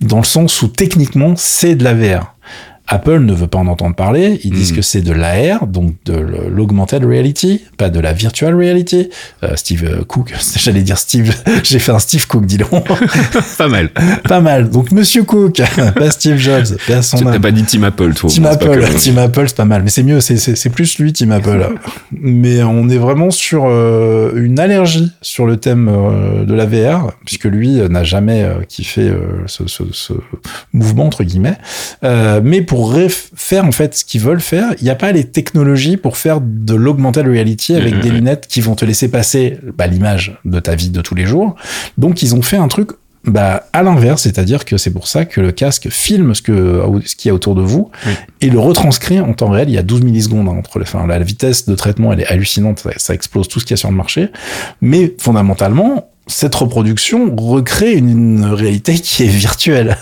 Dans le sens où, techniquement, c'est de la VR. Apple ne veut pas en entendre parler. Ils disent Mhm. que c'est de l'AR, donc de l'augmented reality, pas de la virtual reality. Euh, Steve euh, Cook, [LAUGHS] j'allais dire Steve, [LAUGHS] j'ai fait un Steve Cook, dis donc. [LAUGHS] Pas mal. pas mal. Donc Monsieur Cook, pas Steve Jobs, à son n'as pas dit Team Apple, toi. Team pas Apple, que- Team Apple, c'est pas mal, mais c'est mieux, c'est- plus lui, Team Apple. mais on est vraiment sur euh, une allergie sur le thème euh, de la VR, puisque lui n'a jamais kiffé ce, ce- ce mouvement entre guillemets. Mais pour ref- faire en fait ce qu'ils veulent faire, il n'y a pas les technologies pour faire de l'augmented reality avec Mhm. des lunettes qui vont te laisser passer bah, l'image de ta vie de tous les jours. Donc ils ont fait un truc bah, à l'inverse, c'est-à-dire que c'est pour ça que le casque filme ce que ce qu'il y a autour de vous Oui. et le retranscrit en temps réel. Il y a 12 millisecondes hein, entre les. Enfin, la, la vitesse de traitement, elle est hallucinante. Ça, ça explose tout ce qu'il y a sur le marché. Mais fondamentalement, cette reproduction recrée une, réalité qui est virtuelle.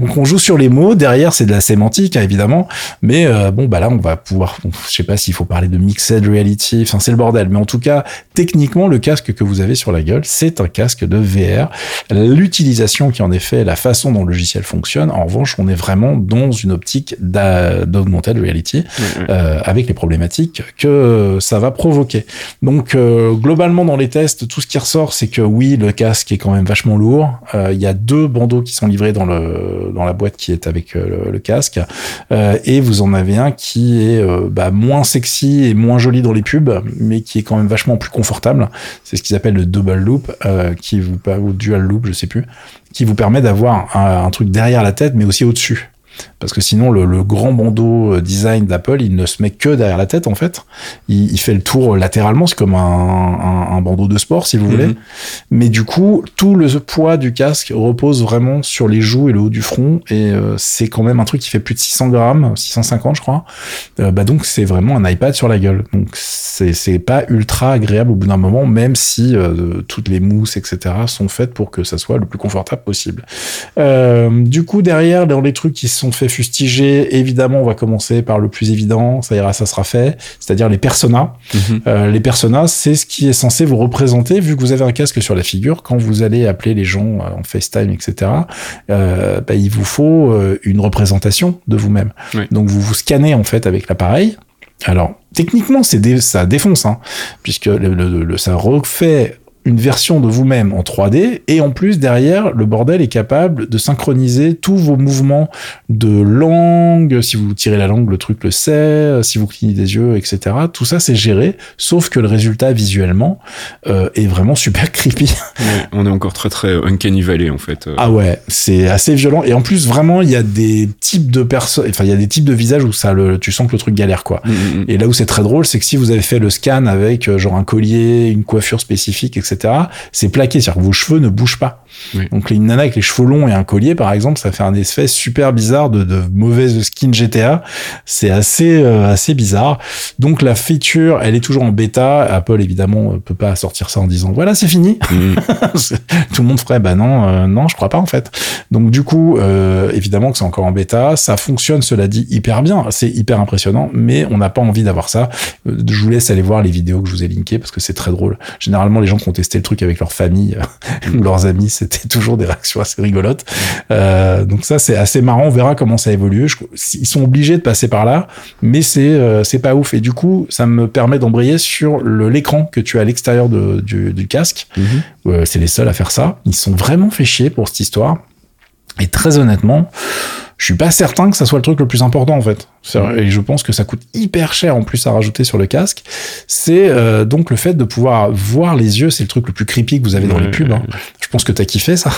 Donc on joue sur les mots, derrière c'est de la sémantique hein, évidemment, mais euh, bon bah là on va pouvoir, je sais pas s'il faut parler de mixed reality, enfin c'est le bordel, mais en tout cas techniquement le casque que vous avez sur la gueule c'est un casque de VR. L'utilisation qui en est fait, la façon dont le logiciel fonctionne, en revanche on est vraiment dans une optique d'augmented reality euh, avec les problématiques que ça va provoquer. Donc euh, globalement dans les tests tout ce qui ressort c'est que oui, le casque est quand même vachement lourd. Euh, il y a deux bandeaux qui sont livrés dans le dans la boîte qui est avec euh, le, casque, euh, et vous en avez un qui est bah, moins sexy et moins joli dans les pubs, mais qui est quand même vachement plus confortable. C'est ce qu'ils appellent le double loop, qui vous ou dual loop, je sais plus, qui vous permet d'avoir un truc derrière la tête, mais aussi au-dessus parce que sinon le, grand bandeau euh, design d'Apple il ne se met que derrière la tête en fait. Il, fait le tour latéralement c'est comme un, bandeau de sport si vous voulez. Mhm. mais du coup tout le poids du casque repose vraiment sur les joues et le haut du front. Et euh, c'est quand même un truc qui fait plus de 600 grammes 650 je crois. Euh, bah donc c'est vraiment un iPad sur la gueule. Donc c'est pas ultra agréable au bout d'un moment même si toutes les mousses etc sont faites pour que ça soit le plus confortable possible. Du coup derrière dans les trucs qui sont fait fustiger, évidemment, on va commencer par le plus évident, ça ira, ça sera fait, c'est-à-dire les personas. Mhm. Euh, les personas, c'est ce qui est censé vous représenter, vu que vous avez un casque sur la figure, quand vous allez appeler les gens euh, en FaceTime, etc. Euh, bah, il vous faut une représentation de vous-même. Donc vous vous scannez en fait avec l'appareil. Alors techniquement, c'est ça défonce, hein, puisque le, ça refait une version de vous-même en 3D et en plus derrière le bordel est capable de synchroniser tous vos mouvements de langue si vous tirez la langue le truc le sait si vous clignez des yeux etc tout ça c'est géré sauf que le résultat visuellement euh, est vraiment super creepy. [LAUGHS] On est encore très très uncanny valley en fait ah ouais c'est assez violent. Et en plus vraiment il y a des types de personnes enfin il y a des types de visages où ça le tu sens que le truc galère quoi. Mm, mm, mm. et là où c'est très drôle c'est que si vous avez fait le scan avec euh, genre un collier une coiffure spécifique etc c'est plaqué, c'est-à-dire que vos cheveux ne bougent pas. Donc une nana avec les cheveux longs et un collier, par exemple, ça fait un effet super bizarre de, de mauvaise skin GTA. C'est assez euh, assez bizarre. Donc la feature, elle est toujours en bêta. Apple évidemment euh, peut pas sortir ça en disant voilà c'est fini. Mm. [LAUGHS] Tout le monde ferait bah non euh, non je crois pas en fait. Donc du coup évidemment que c'est encore en bêta. Ça fonctionne cela dit hyper bien. C'est hyper impressionnant, mais on n'a pas envie d'avoir ça. Je vous laisse aller voir les vidéos que je vous ai linkées parce que c'est très drôle. Généralement les gens qui ont testé le truc avec leur famille ou [LAUGHS] leurs amis, c'était [LAUGHS] toujours des réactions assez rigolotes. Euh, donc ça, c'est assez marrant. On verra comment ça évolue. ils sont obligés de passer par là, mais c'est euh, c'est pas ouf. Et du coup, ça me permet d'embrayer sur l'écran que tu as à l'extérieur du, du, casque. Mhm. Euh, c'est les seuls à faire ça. Ils sont vraiment fait chier pour cette histoire. Et très honnêtement, je suis pas certain que ça soit le truc le plus important en fait. Et je pense que ça coûte hyper cher en plus à rajouter sur le casque. C'est euh, donc le fait de pouvoir voir les yeux, c'est le truc le plus creepy que vous avez dans les pubs. Hein. Je pense que t'as kiffé ça.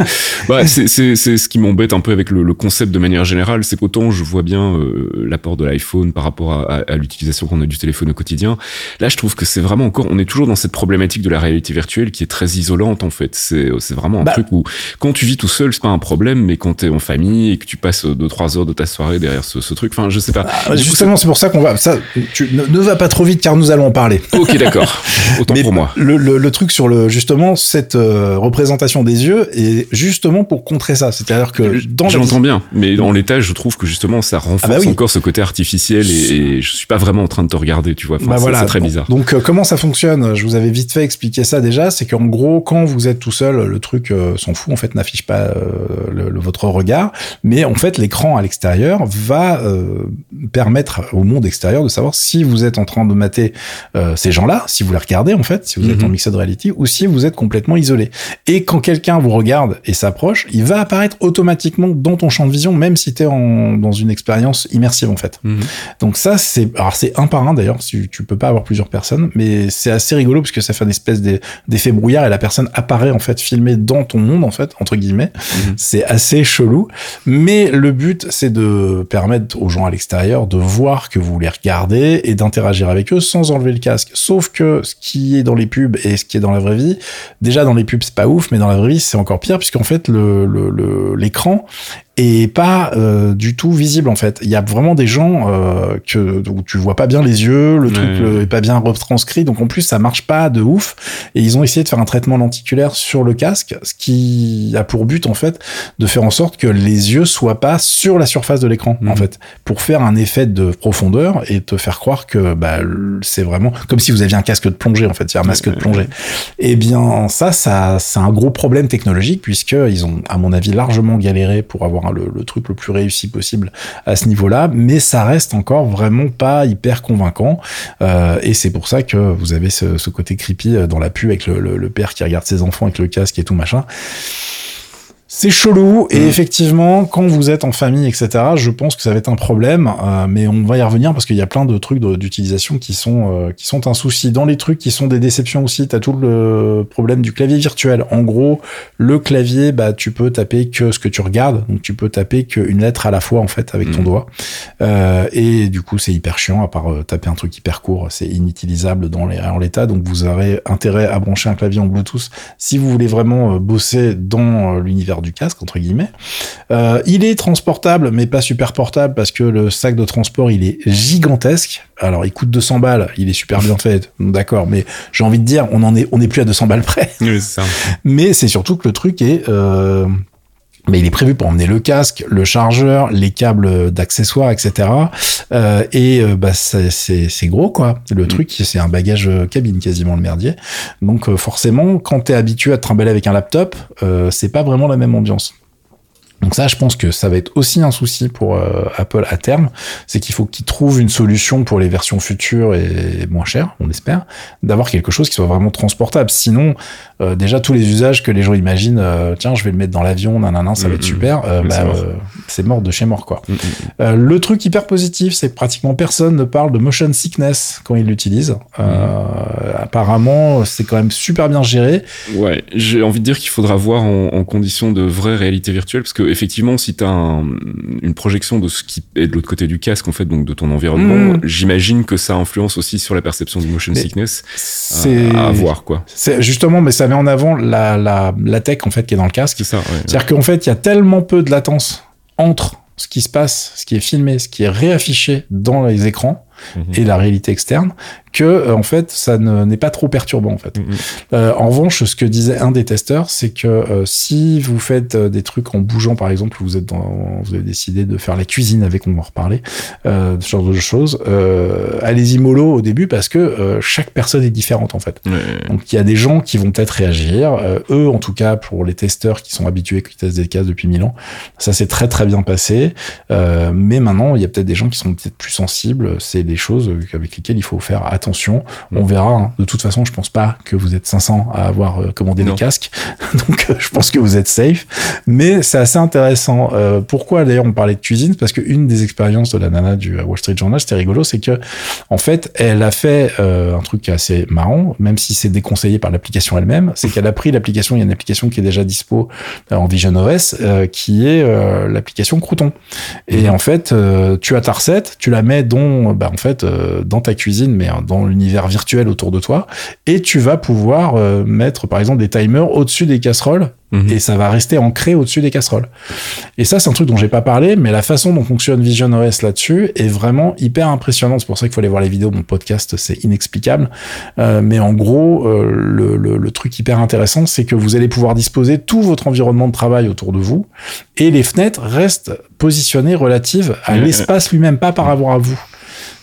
[LAUGHS] bah, c'est ce qui m'embête un peu avec le, le, concept de manière générale, c'est qu'autant je vois bien euh, l'apport de l'iPhone par rapport à, à, l'utilisation qu'on a du téléphone au quotidien. Là, je trouve que c'est vraiment encore, on est toujours dans cette problématique de la réalité virtuelle qui est très isolante en fait. C'est vraiment un bah truc où quand tu vis tout seul, c'est pas un problème, mais quand t'es en famille et que tu passes deux trois heures de ta soirée derrière ce, ce truc, enfin je sais pas. Ah, justement, c'est pour ça qu'on va. Ça, tu ne, va pas trop vite car nous allons en parler. [LAUGHS] Ok, d'accord. [LAUGHS] Autant pour moi. Le, le, le, truc sur le justement cette euh, représentation des yeux est justement pour contrer ça. C'est-à-dire que dans j'entends bien, mais dans l'état, je trouve que justement ça renforce ah bah encore ce côté artificiel et, je suis pas vraiment en train de te regarder, tu vois. bah voilà, c'est très bizarre. Donc euh, comment ça fonctionne? Je vous avais vite fait expliquer ça déjà. C'est qu'en gros, quand vous êtes tout seul, le truc euh, s'en fout en fait, n'affiche pas le, votre regard, mais en fait l'écran à l'extérieur va permettre au monde extérieur de savoir si vous êtes en train de mater euh, ces gens-là, si vous les regardez en fait, si vous êtes en mhm. mixed reality, ou si vous êtes complètement isolé. Et quand quelqu'un vous regarde et s'approche, il va apparaître automatiquement dans ton champ de vision, même si tu es en, dans une expérience immersive en fait. Mhm. Donc ça, c'est alors c'est un par un d'ailleurs, tu, tu peux pas avoir plusieurs personnes, mais c'est assez rigolo parce que ça fait une espèce d'effet brouillard et la personne apparaît en fait filmée dans ton monde en fait entre guillemets. Mhm. C'est assez chelou, mais le but c'est de permettre aux gens à l'extérieur de voir que vous les regardez et d'interagir avec eux sans enlever le casque. Sauf que ce qui est dans les pubs et ce qui est dans la vraie vie, déjà dans les pubs c'est pas ouf, mais dans la vraie vie c'est encore pire puisqu'en fait le l'écran et pas euh, du tout visible en fait. Il y a vraiment des gens euh, que où tu vois pas bien les yeux, le truc Ouais. est pas bien retranscrit, donc en plus ça marche pas de ouf. Et ils ont essayé de faire un traitement lenticulaire sur le casque, ce qui a pour but en fait de faire en sorte que les yeux soient pas sur la surface de l'écran Mhm. en fait, pour faire un effet de profondeur et te faire croire que bah, c'est vraiment comme si vous aviez un casque de plongée en fait, c'est un masque de plongée. Eh bien, ça, ça, c'est un gros problème technologique puisque ils ont, à mon avis, largement galéré pour avoir le, le truc le plus réussi possible à ce niveau-là, mais ça reste encore vraiment pas hyper convaincant. Euh, et c'est pour ça que vous avez ce, côté creepy euh, dans la pub avec le père qui regarde ses enfants avec le casque et tout machin. C'est chelou et Mm. effectivement, quand vous êtes en famille, etc., je pense que ça va être un problème, euh, mais on va y revenir parce qu'il y a plein de trucs d'utilisation qui sont euh, qui sont un souci. Dans les trucs qui sont des déceptions aussi, t'as tout le problème du clavier virtuel. En gros, le clavier, bah tu peux taper que ce que tu regardes, donc tu peux taper qu'une lettre à la fois en fait avec ton Mm. doigt, Euh, et du coup c'est hyper chiant. À part taper un truc hyper court, c'est inutilisable dans l'état. Donc vous aurez intérêt à brancher un clavier en Bluetooth si vous voulez vraiment bosser dans l'univers du casque entre guillemets. Euh, il est transportable, mais pas super portable parce que le sac de transport il est gigantesque. Alors il coûte 200 balles, il est super bien fait, [LAUGHS] d'accord. Mais j'ai envie de dire, on en est, on est plus à 200 balles près. Oui, c'est ça. Mais c'est surtout que le truc est, euh, mais il est prévu pour emmener le casque, le chargeur, les câbles d'accessoires, etc. Euh, et euh, bah c'est gros quoi. Le Mm. truc c'est un bagage euh, cabine quasiment le merdier. Donc euh, forcément quand t'es habitué à te trimballer avec un laptop, euh, c'est pas vraiment la même ambiance. Donc ça, je pense que ça va être aussi un souci pour euh, Apple à terme, c'est qu'il faut qu'ils trouvent une solution pour les versions futures et moins chères, on espère, d'avoir quelque chose qui soit vraiment transportable. Sinon, euh, déjà tous les usages que les gens imaginent, euh, tiens, je vais le mettre dans l'avion, nanana, ça va être Mhm. super, euh, Mais bah, c'est mort. de chez mort quoi. Mm, mm. Le truc hyper positif, c'est que pratiquement personne ne parle de motion sickness quand il l'utilise. Euh, apparemment, c'est quand même super bien géré. Ouais, j'ai envie de dire qu'il faudra voir en, en conditions de vraie réalité virtuelle, parce que effectivement, si tu as une projection de ce qui est de l'autre côté du casque, en fait, donc de ton environnement, Mm. j'imagine que ça influence aussi sur la perception du motion Mais sickness. C'est À, à voir, quoi. C'est justement, mais ça met en avant la, la, la tech en fait qui est dans le casque. C'est ça, ouais. C'est-à-dire qu'en fait, il y a tellement peu de latence entre ce qui se passe, ce qui est filmé, ce qui est réaffiché dans les écrans Mhm. et la réalité externe, que euh, en fait, ça ne- n'est pas trop perturbant en fait. Mhm. Euh, en revanche, ce que disait un des testeurs, c'est que euh, si vous faites des trucs en bougeant, par exemple, vous êtes dans, vous avez décidé de faire la cuisine avec, on va en reparler, euh, ce genre de choses, euh, allez-y mollo au début parce que chaque personne est différente en fait. Donc il y a des gens qui vont peut-être réagir. Eux, en tout cas, pour les testeurs qui sont habitués, qui testent des cases depuis mille ans, ça s'est très très bien passé. Euh, mais maintenant, il y a peut-être des gens qui sont peut-être plus sensibles. C'est des choses avec lesquelles il faut faire attention. On verra. hein. De toute façon, je pense pas que vous êtes 500 à avoir euh, commandé Non. des casques. [LAUGHS] Donc euh, je pense que vous êtes safe. Mais c'est assez intéressant. Euh, pourquoi d'ailleurs on parlait de cuisine? Parce qu'une des expériences de la nana du Wall Street Journal, c'était rigolo, c'est que en fait, elle a fait euh, un truc assez marrant, même si c'est déconseillé par l'application elle-même, c'est qu'elle a pris l'application, il y a une application qui est déjà dispo en Vision OS, euh, qui est l'application Crouton. Et Mhm. en fait, tu as ta recette, tu la mets dans, bah, en fait, dans ta cuisine, mais euh, dans l'univers virtuel autour de toi, et tu vas pouvoir euh, mettre, par exemple, des timers au-dessus des casseroles Mhm. et ça va rester ancré au-dessus des casseroles. Et ça, c'est un truc dont j'ai pas parlé, mais la façon dont fonctionne Vision OS là-dessus est vraiment hyper impressionnante. C'est pour ça qu'il faut aller voir les vidéos. Mon podcast, c'est inexplicable. Euh, mais en gros, euh, le, le- le truc hyper intéressant, c'est que vous allez pouvoir disposer tout votre environnement de travail autour de vous et les fenêtres restent positionnées relatives à l'espace lui-même, pas par rapport à vous.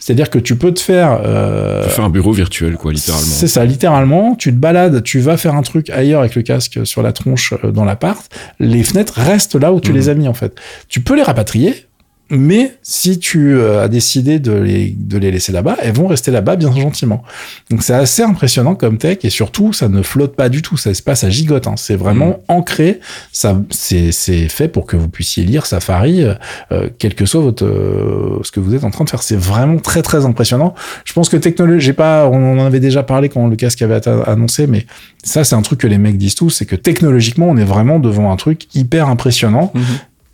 C'est-à-dire que tu peux te faire euh, Faut faire un bureau virtuel, quoi, littéralement. c'est ça, littéralement. Tu te balades, tu vas faire un truc ailleurs avec le casque sur la tronche euh, dans l'appart. Les fenêtres restent là où tu Mhm. les as mis, en fait. Tu peux les rapatrier, mais si tu euh, as décidé de les, de les laisser là-bas, elles vont rester là-bas bien gentiment. Donc c'est assez impressionnant comme tech et surtout, ça ne flotte pas du tout. Ça se passe à gigote. hein. C'est vraiment Mhm. ancré. Ça, c'est, fait pour que vous puissiez lire Safari, euh, euh, quel que soit votre, euh, ce que vous êtes en train de faire. C'est vraiment très très impressionnant. Je pense que technologie, j'ai pas, on en avait déjà parlé quand le casque avait annoncé, mais ça c'est un truc que les mecs disent tous, c'est que technologiquement on est vraiment devant un truc hyper impressionnant. Mhm.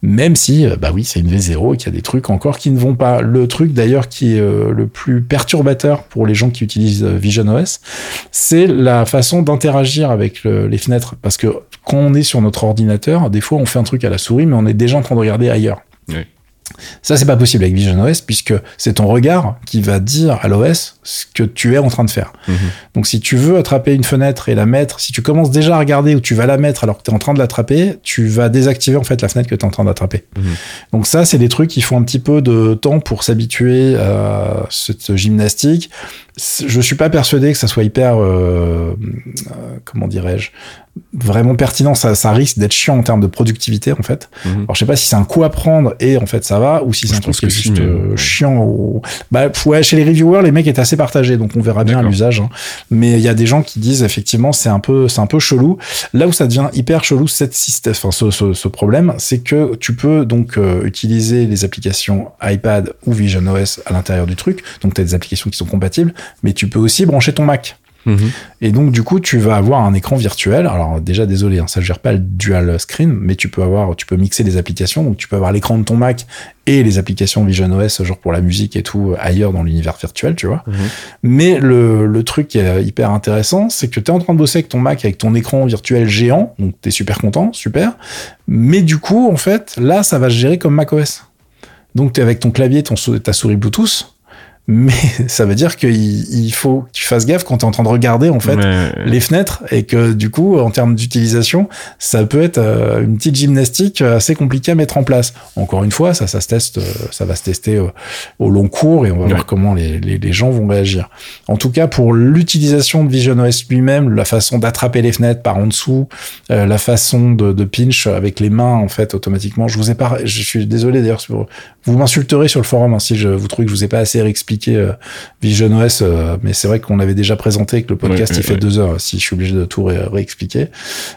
Même si, euh, bah oui, c'est une V0 et qu'il y a des trucs encore qui ne vont pas. Le truc d'ailleurs qui est euh, le plus perturbateur pour les gens qui utilisent euh, Vision OS, c'est la façon d'interagir avec les fenêtres. Parce que quand on est sur notre ordinateur, des fois on fait un truc à la souris, mais on est déjà en train de regarder ailleurs. Ça, c'est pas possible avec Vision OS puisque c'est ton regard qui va dire à l'OS ce que tu es en train de faire. Mhm. Donc, si tu veux attraper une fenêtre et la mettre, si tu commences déjà à regarder où tu vas la mettre alors que tu es en train de l'attraper, tu vas désactiver en fait la fenêtre que tu es en train d'attraper. Mhm. Donc, ça, c'est des trucs qui font un petit peu de temps pour s'habituer à cette gymnastique. Je suis pas persuadé que ça soit hyper, euh, euh, comment dirais-je, vraiment pertinent. Ça, ça risque d'être chiant en termes de productivité en fait. Mhm. Alors je sais pas si c'est un coup à prendre et en fait ça va ou si c'est un truc qui est si, juste euh, chiant. Ou... Bah ouais, chez les reviewers les mecs étaient assez partagés donc on verra bien l'usage. hein. Mais il y a des gens qui disent effectivement c'est un peu c'est un peu chelou. Là où ça devient hyper chelou cette système, enfin ce, ce, ce problème, c'est que tu peux donc euh, utiliser les applications iPad ou Vision OS à l'intérieur du truc. Donc tu as des applications qui sont compatibles, mais tu peux aussi brancher ton Mac. Mhm. Et donc, du coup, tu vas avoir un écran virtuel. Alors, déjà, désolé, hein, ça gère pas le dual screen, mais tu peux avoir, tu peux mixer les applications. Donc, tu peux avoir l'écran de ton Mac et les applications Vision OS, genre pour la musique et tout, ailleurs dans l'univers virtuel, tu vois. Mhm. Mais le, le truc qui est hyper intéressant, c'est que tu es en train de bosser avec ton Mac, avec ton écran virtuel géant. Donc, tu es super content, super. Mais du coup, en fait, là, ça va se gérer comme macOS. Donc, tu es avec ton clavier, ton, ta souris Bluetooth. Mais [LAUGHS] ça veut dire qu'il il faut que tu fasses gaffe quand tu es en train de regarder, en fait, Mais- les fenêtres et que du coup en termes d'utilisation ça peut être euh, une petite gymnastique assez compliquée à mettre en place. Encore une fois ça ça se teste euh, ça va se tester euh, au long cours et on va Ouais. voir comment les, les, les gens vont réagir. En tout cas pour l'utilisation de Vision OS lui-même la façon d'attraper les fenêtres par en dessous euh, la façon de, de pinch avec les mains en fait automatiquement je vous ai pas je suis désolé d'ailleurs vous m'insulterez sur le forum hein, si je vous trouvez que je vous ai pas assez réexpliqué euh, Vision OS, euh, mais c'est vrai qu'on l'avait déjà présenté, que le podcast Ouais, il fait deux heures, si je suis obligé de tout ré- réexpliquer.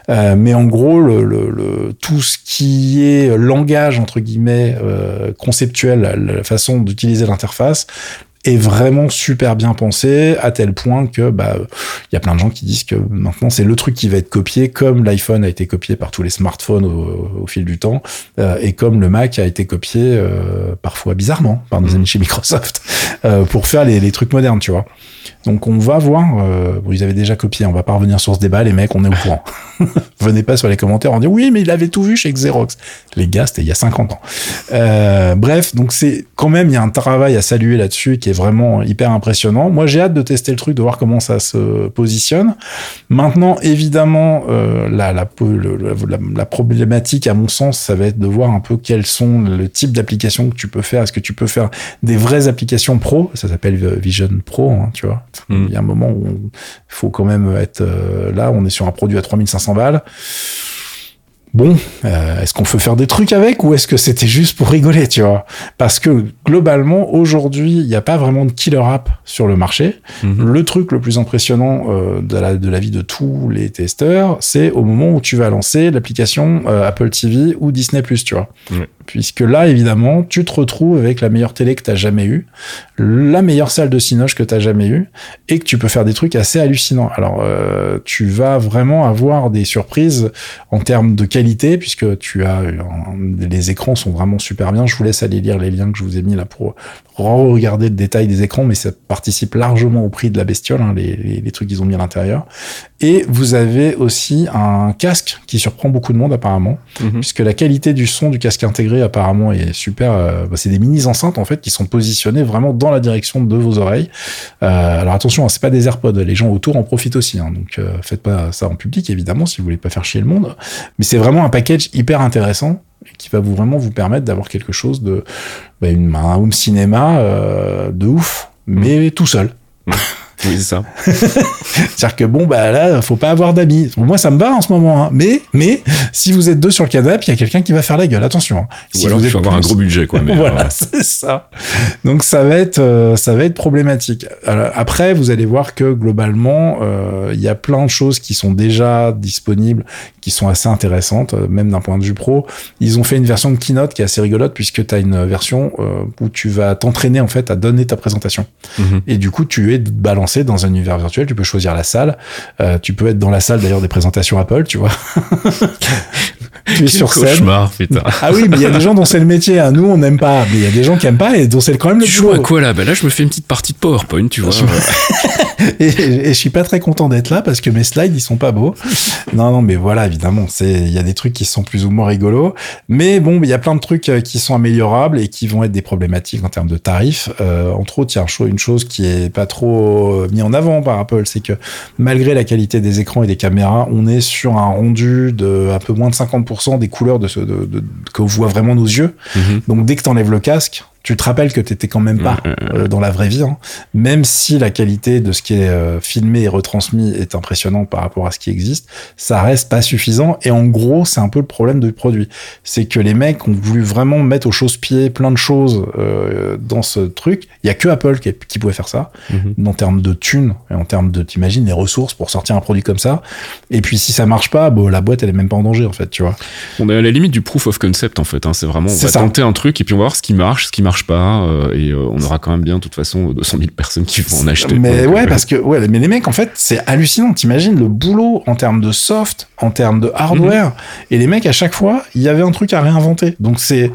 Euh, mais en gros, le, le, le- tout ce qui est langage entre guillemets conceptuel, la façon d'utiliser l'interface est vraiment super bien pensé à tel point que bah il y a plein de gens qui disent que maintenant c'est le truc qui va être copié comme l'iPhone a été copié par tous les smartphones au, au fil du temps euh, et comme le Mac a été copié euh, parfois bizarrement par nos Mhm. amis chez Microsoft euh, pour faire les, les trucs modernes tu vois donc on va voir euh, bon, ils avaient déjà copié on va pas revenir sur ce débat les mecs on est au courant. [LAUGHS] Venez pas sur les commentaires en disant oui mais il avait tout vu chez Xerox. Les gars c'était il y a 50 ans. Euh, bref donc c'est quand même il y a un travail à saluer là-dessus qui est vraiment hyper impressionnant. Moi j'ai hâte de tester le truc de voir comment ça se positionne. Maintenant évidemment euh, la, problématique à mon sens ça va être de voir un peu quels sont le type d'applications que tu peux faire. Est-ce que tu peux faire des vraies applications pro? Ça s'appelle Vision Pro hein, tu vois Il y a un moment où il faut quand même être euh, là on est sur un produit à 3500 balles Bon, euh, est-ce qu'on peut faire des trucs avec ou est-ce que c'était juste pour rigoler, tu vois? Parce que globalement, aujourd'hui, il n'y a pas vraiment de killer app sur le marché. Mhm. Le truc le plus impressionnant euh, de, la, de la vie de tous les testeurs, c'est au moment où tu vas lancer l'application euh, Apple TV ou Disney+, tu vois. Puisque là, évidemment, tu te retrouves avec la meilleure télé que tu as jamais eue, la meilleure salle de cinoche que tu as jamais eue, et que tu peux faire des trucs assez hallucinants. Alors, euh, tu vas vraiment avoir des surprises en termes de qualité, puisque tu as un- les écrans sont vraiment super bien. Je vous laisse aller lire les liens que je vous ai mis là pour regarder le détail des écrans, mais ça participe largement au prix de la bestiole, hein, les, les, les trucs qu'ils ont mis à l'intérieur. Et vous avez aussi un casque qui surprend beaucoup de monde apparemment, Mhm. puisque la qualité du son du casque intégré apparemment est super. euh, bah, c'est des mini enceintes en fait qui sont positionnées vraiment dans la direction de vos oreilles. Euh, alors attention, hein, c'est pas des AirPods, les gens autour en profitent aussi, hein, donc euh, faites pas ça en public évidemment si vous voulez pas faire chier le monde. Mais c'est vraiment un package hyper intéressant qui va vous vraiment vous permettre d'avoir quelque chose de bah, une, un home cinéma euh, de ouf, mais tout seul. [LAUGHS] Oui, c'est ça. [LAUGHS] C'est-à-dire que bon, bah là, faut pas avoir d'amis. Moi, ça me va en ce moment. hein. Mais, mais, si vous êtes deux sur le canapé, il y a quelqu'un qui va faire la gueule. Attention. hein. Ou Si alors vous tu êtes vas avoir un gros budget, quoi. Mais, [LAUGHS] voilà, euh, [LAUGHS] c'est ça. Donc ça va être, euh, ça va être problématique. Alors, après, vous allez voir que globalement, euh, il y a plein de choses qui sont déjà disponibles, qui sont assez intéressantes, même d'un point de vue pro. Ils ont fait une version de Keynote qui est assez rigolote puisque tu as une version où tu vas t'entraîner en fait à donner ta présentation. mhm. Et du coup, tu es balancé dans un univers virtuel. Tu peux choisir la salle. Euh, tu peux être dans la salle d'ailleurs des présentations Apple, tu vois. [LAUGHS] tu es sur scène. Cauchemar, putain. Ah oui, mais il y a des gens dont c'est le métier. hein. Nous, on n'aime pas, mais il y a des gens qui aiment pas et dont c'est quand même le Tu joues à quoi là? Bah là, je me fais une petite partie de PowerPoint, tu vois. [LAUGHS] Et, et je suis pas très content d'être là parce que mes slides ils sont pas beaux. Non non mais voilà évidemment c'est il y a des trucs qui sont plus ou moins rigolos. Mais bon il y a plein de trucs euh, qui sont améliorables et qui vont être des problématiques en termes de tarifs. Euh, entre autres il y a une chose qui est pas trop euh, mis en avant par Apple c'est que malgré la qualité des écrans et des caméras on est sur un rendu de un peu moins de 50% des couleurs de ce de, de- que voient vraiment nos yeux. Mhm. Donc dès que t'enlèves le casque, tu te rappelles que t'étais quand même pas Mhm. euh, dans la vraie vie, hein. même si la qualité de ce qui est euh, filmé et retransmis est impressionnante par rapport à ce qui existe, ça reste pas suffisant. Et en gros, c'est un peu le problème du produit, c'est que les mecs ont voulu vraiment mettre au chausse-pied plein de choses euh, dans ce truc. Il y a que Apple qui, qui pouvait faire ça Mhm. en termes de thunes et en termes de, t'imagines, les ressources pour sortir un produit comme ça. Et puis si ça marche pas, bon, la boîte elle est même pas en danger en fait, tu vois. On est à la limite du proof of concept en fait. hein. C'est vraiment, on va ça. tenter un truc et puis on va voir ce qui marche, ce qui marche pas. euh, et euh, on aura quand même bien, de toute façon, 200 000 personnes qui vont en acheter. Mais ouais, euh, parce que ouais, mais les mecs, en fait, c'est hallucinant. T'imagines le boulot en termes de soft, en termes de hardware, Mhm. et les mecs à chaque fois, il y avait un truc à réinventer. Donc c'est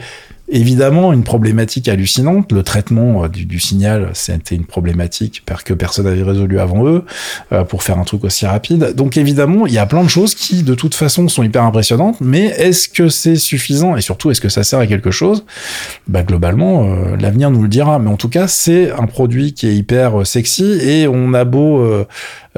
évidemment une problématique hallucinante. Le traitement euh, du, du signal, c'était une problématique que personne n'avait résolu avant eux euh, pour faire un truc aussi rapide. Donc évidemment, il y a plein de choses qui, de toute façon, sont hyper impressionnantes. Mais est-ce que c'est suffisant et surtout est-ce que ça sert à quelque chose? Bah globalement, euh, l'avenir nous le dira. Mais en tout cas, c'est un produit qui est hyper sexy et on a beau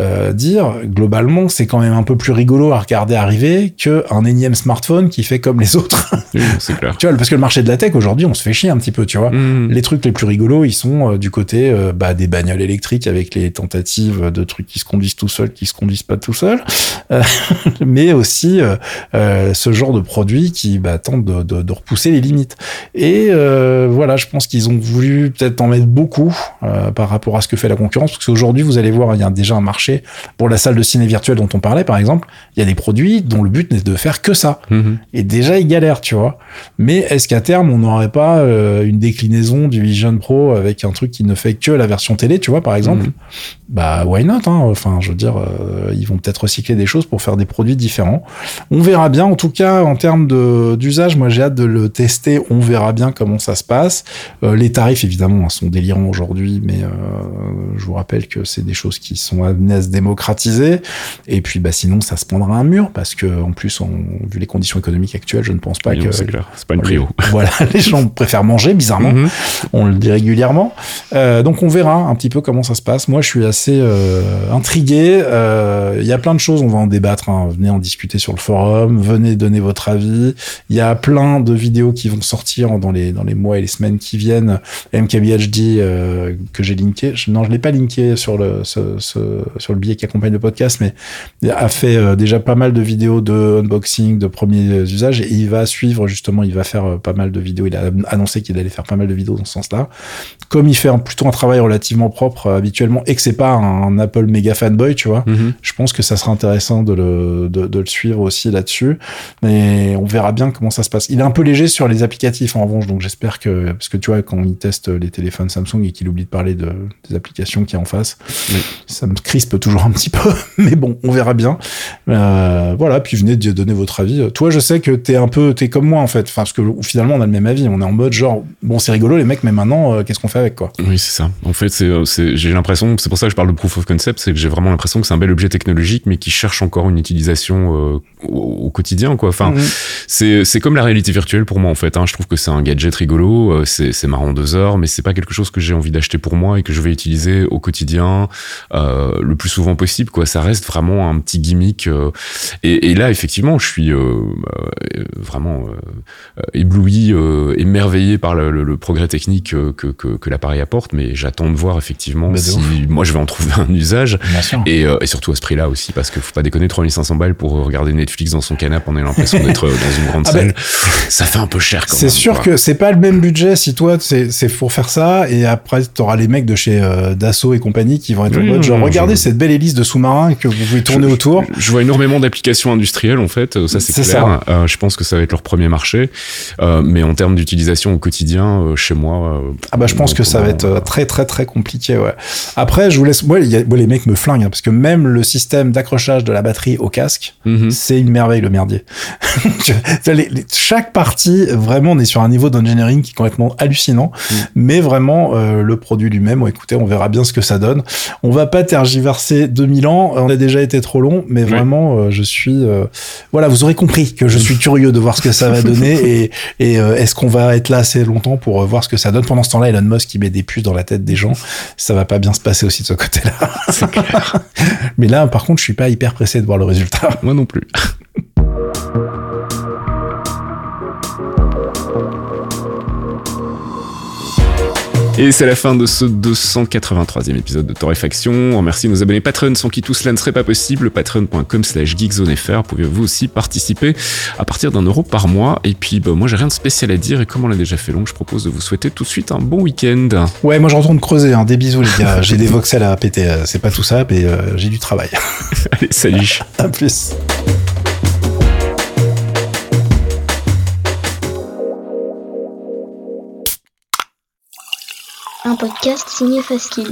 euh, dire globalement, c'est quand même un peu plus rigolo à regarder arriver que un énième smartphone qui fait comme les autres. oui, c'est clair. [LAUGHS] tu vois, parce que le marché de la tech aujourd'hui, on se fait chier un petit peu, tu vois. Mhm. Les trucs les plus rigolos, ils sont euh, du côté euh, bah, des bagnoles électriques avec les tentatives de trucs qui se conduisent tout seuls, qui se conduisent pas tout seuls, Euh, [LAUGHS] mais aussi ce genre de produits qui bah, tentent de, de, de repousser les limites. Et voilà, je pense qu'ils ont voulu peut-être en mettre beaucoup par rapport à ce que fait la concurrence, parce qu'aujourd'hui, vous allez voir, il y a déjà un marché pour la salle de ciné virtuelle dont on parlait, par exemple. Il y a des produits dont le but n'est de faire que ça. Mhm. Et déjà, ils galèrent, tu vois. Mais est-ce qu'à terme, on n'aurait pas euh, une déclinaison du Vision Pro avec un truc qui ne fait que la version télé, tu vois, par exemple Mhm. Bah, why not hein Enfin, je veux dire, euh, ils vont peut-être recycler des choses pour faire des produits différents. On verra bien. En tout cas, en termes d'usage, moi, j'ai hâte de le tester. On verra bien comment ça se passe. Euh, les tarifs, évidemment, sont délirants aujourd'hui, mais je vous rappelle que c'est des choses qui sont amenées à se démocratiser. Et puis, bah, sinon, ça se prendra un mur parce que, en plus, on, vu les conditions économiques actuelles, je ne pense pas Oui, que c'est clair. C'est pas une prio. [LAUGHS] voilà, [LAUGHS] les gens préfèrent manger, bizarrement. Mhm. On le dit régulièrement. Euh, donc on verra un petit peu comment ça se passe. Moi, je suis assez euh, intrigué. Euh, Il y a plein de choses, on va en débattre. hein. Venez en discuter sur le forum. Venez donner votre avis. Il y a plein de vidéos qui vont sortir dans les dans les mois et les semaines qui viennent. MKBHD euh, que j'ai linké. Je- non, je l'ai pas linké sur le ce- ce- sur le billet qui accompagne le podcast, mais il a fait euh, déjà pas mal de vidéos de unboxing, de premiers usages, et il va suivre justement, il va faire pas mal de vidéos. Il a annoncé qu'il allait faire pas mal de vidéos dans ce sens-là. Comme il fait un- plutôt un travail relativement propre euh, habituellement, et que c'est pas un Apple méga fanboy, tu vois, Mhm. je pense que ça sera intéressant de le, de, de le suivre aussi là-dessus. Mais on verra bien comment ça se passe. Il est un peu léger sur les applicatifs en revanche, donc j'espère que, parce que tu vois, quand il teste les téléphones Samsung et qu'il oublie de parler de, des applications a en face, Oui. ça me crispe toujours un petit [LAUGHS] peu. Mais bon, on verra bien. Euh, voilà, puis venez de donner votre avis. Toi, je sais que t'es un peu, t'es comme moi en fait. Enfin, parce que finalement, on a le même avis. On est en mode genre, bon, c'est rigolo les mecs, mais maintenant, euh, qu'est-ce qu'on fait avec quoi? Oui, c'est ça. En fait, c'est, euh, c'est, j'ai l'impression, c'est pour ça que je parle de proof of concept, c'est que j'ai vraiment l'impression que c'est un bel objet technologique, mais qui cherche encore une utilisation euh, au, au quotidien, quoi. Enfin, Mhm. c'est, c'est comme la réalité virtuelle pour moi, en fait. Hein. Je trouve que c'est un gadget rigolo, c'est, c'est marrant deux heures, mais c'est pas quelque chose que j'ai envie d'acheter pour moi et que je vais utiliser au quotidien euh, le plus souvent possible, quoi. Ça reste vraiment un petit gimmick. et, et là, effectivement, je suis vraiment ébloui, euh, émerveillé par le, le- le progrès technique euh, que, que, que l'appareil apporte, mais j'attends de voir effectivement Bah, si ouf. moi je vais en trouver un usage. Sûr. Et, euh, et surtout à ce prix-là aussi, parce qu'il faut pas déconner, 3500 balles pour regarder Netflix dans son canapé, on a l'impression d'être euh, dans une grande Ah salle. ben, ça fait un peu cher quand C'est même. sûr quoi. que c'est pas le même budget si toi c'est c'est pour faire ça et après t'auras les mecs de chez euh, Dassault et compagnie qui vont être en mode genre regardez je- cette belle hélice de sous-marin que vous pouvez tourner Je- autour. Je vois énormément d'applications industrielles en fait, euh, ça c'est C'est clair. Euh, je pense que ça va être leur premier marché, Euh, mais on en termes d'utilisation au quotidien, euh, chez moi. euh, Ah bah je pense que ça va être euh, très très très compliqué ouais. Après je vous laisse y a- moi, les mecs me flinguent hein, parce que même le système d'accrochage de la batterie au casque Mhm. c'est une merveille le merdier. [LAUGHS] Les- les- chaque partie vraiment on est sur un niveau d'engineering qui est complètement hallucinant Mm. mais vraiment euh, le produit lui-même écoutez on verra bien ce que ça donne. On va pas tergiverser 2000 ans, on a déjà été trop long mais Ouais. vraiment je suis voilà, vous aurez compris que je suis curieux de voir ce que ça va donner [LAUGHS] et, et est-ce qu'on va être là assez longtemps pour euh, voir ce que ça donne? Pendant ce temps-là, Elon Musk, il met des puces dans la tête des gens. Ça va pas bien se passer aussi de ce côté-là. [LAUGHS] C'est clair. Mais là, par contre, je suis pas hyper pressé de voir le résultat. Moi non plus. Et c'est la fin de ce 283e épisode de Torréfaction. On remercie nos abonnés Patreon sans qui tout cela ne serait pas possible. Patreon.com slash geekzonefr. Pouvez vous aussi participer à partir d'un euro par mois. Et puis, bah, moi, j'ai rien de spécial à dire. Et comme on l'a déjà fait long, je propose de vous souhaiter tout de suite un bon week-end. Ouais, moi, je retourne creuser. Hein. Des bisous, les gars. J'ai des voxels à péter. Euh, C'est pas tout ça, mais euh, j'ai du travail. [LAUGHS] Allez, salut. à plus. Un podcast signé Faskill.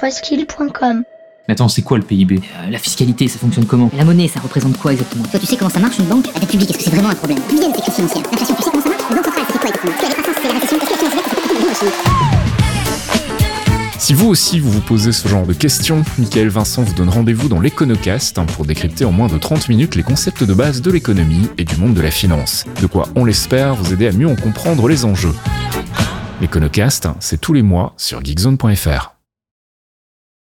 Faskill.com Mais attends, c'est quoi le PIB Euh, la fiscalité, ça fonctionne comment? La monnaie, ça représente quoi exactement? Toi, tu sais comment ça marche une banque? La dette publique, est-ce que c'est vraiment un problème? L'inflation, tu sais comment ça marche? La banque centrale, c'est quoi exactement? Tu as les croissances, c'est la récession. Est-ce que la finance verte, c'est pas tout le monde Si vous aussi vous vous posez ce genre de questions, Michael Vincent vous donne rendez-vous dans l'Econocast hein, pour décrypter en moins de 30 minutes les concepts de base de l'économie et du monde de la finance. De quoi, on l'espère, vous aider à mieux en comprendre les enjeux. L'Econocast, c'est tous les mois sur geekzone.fr.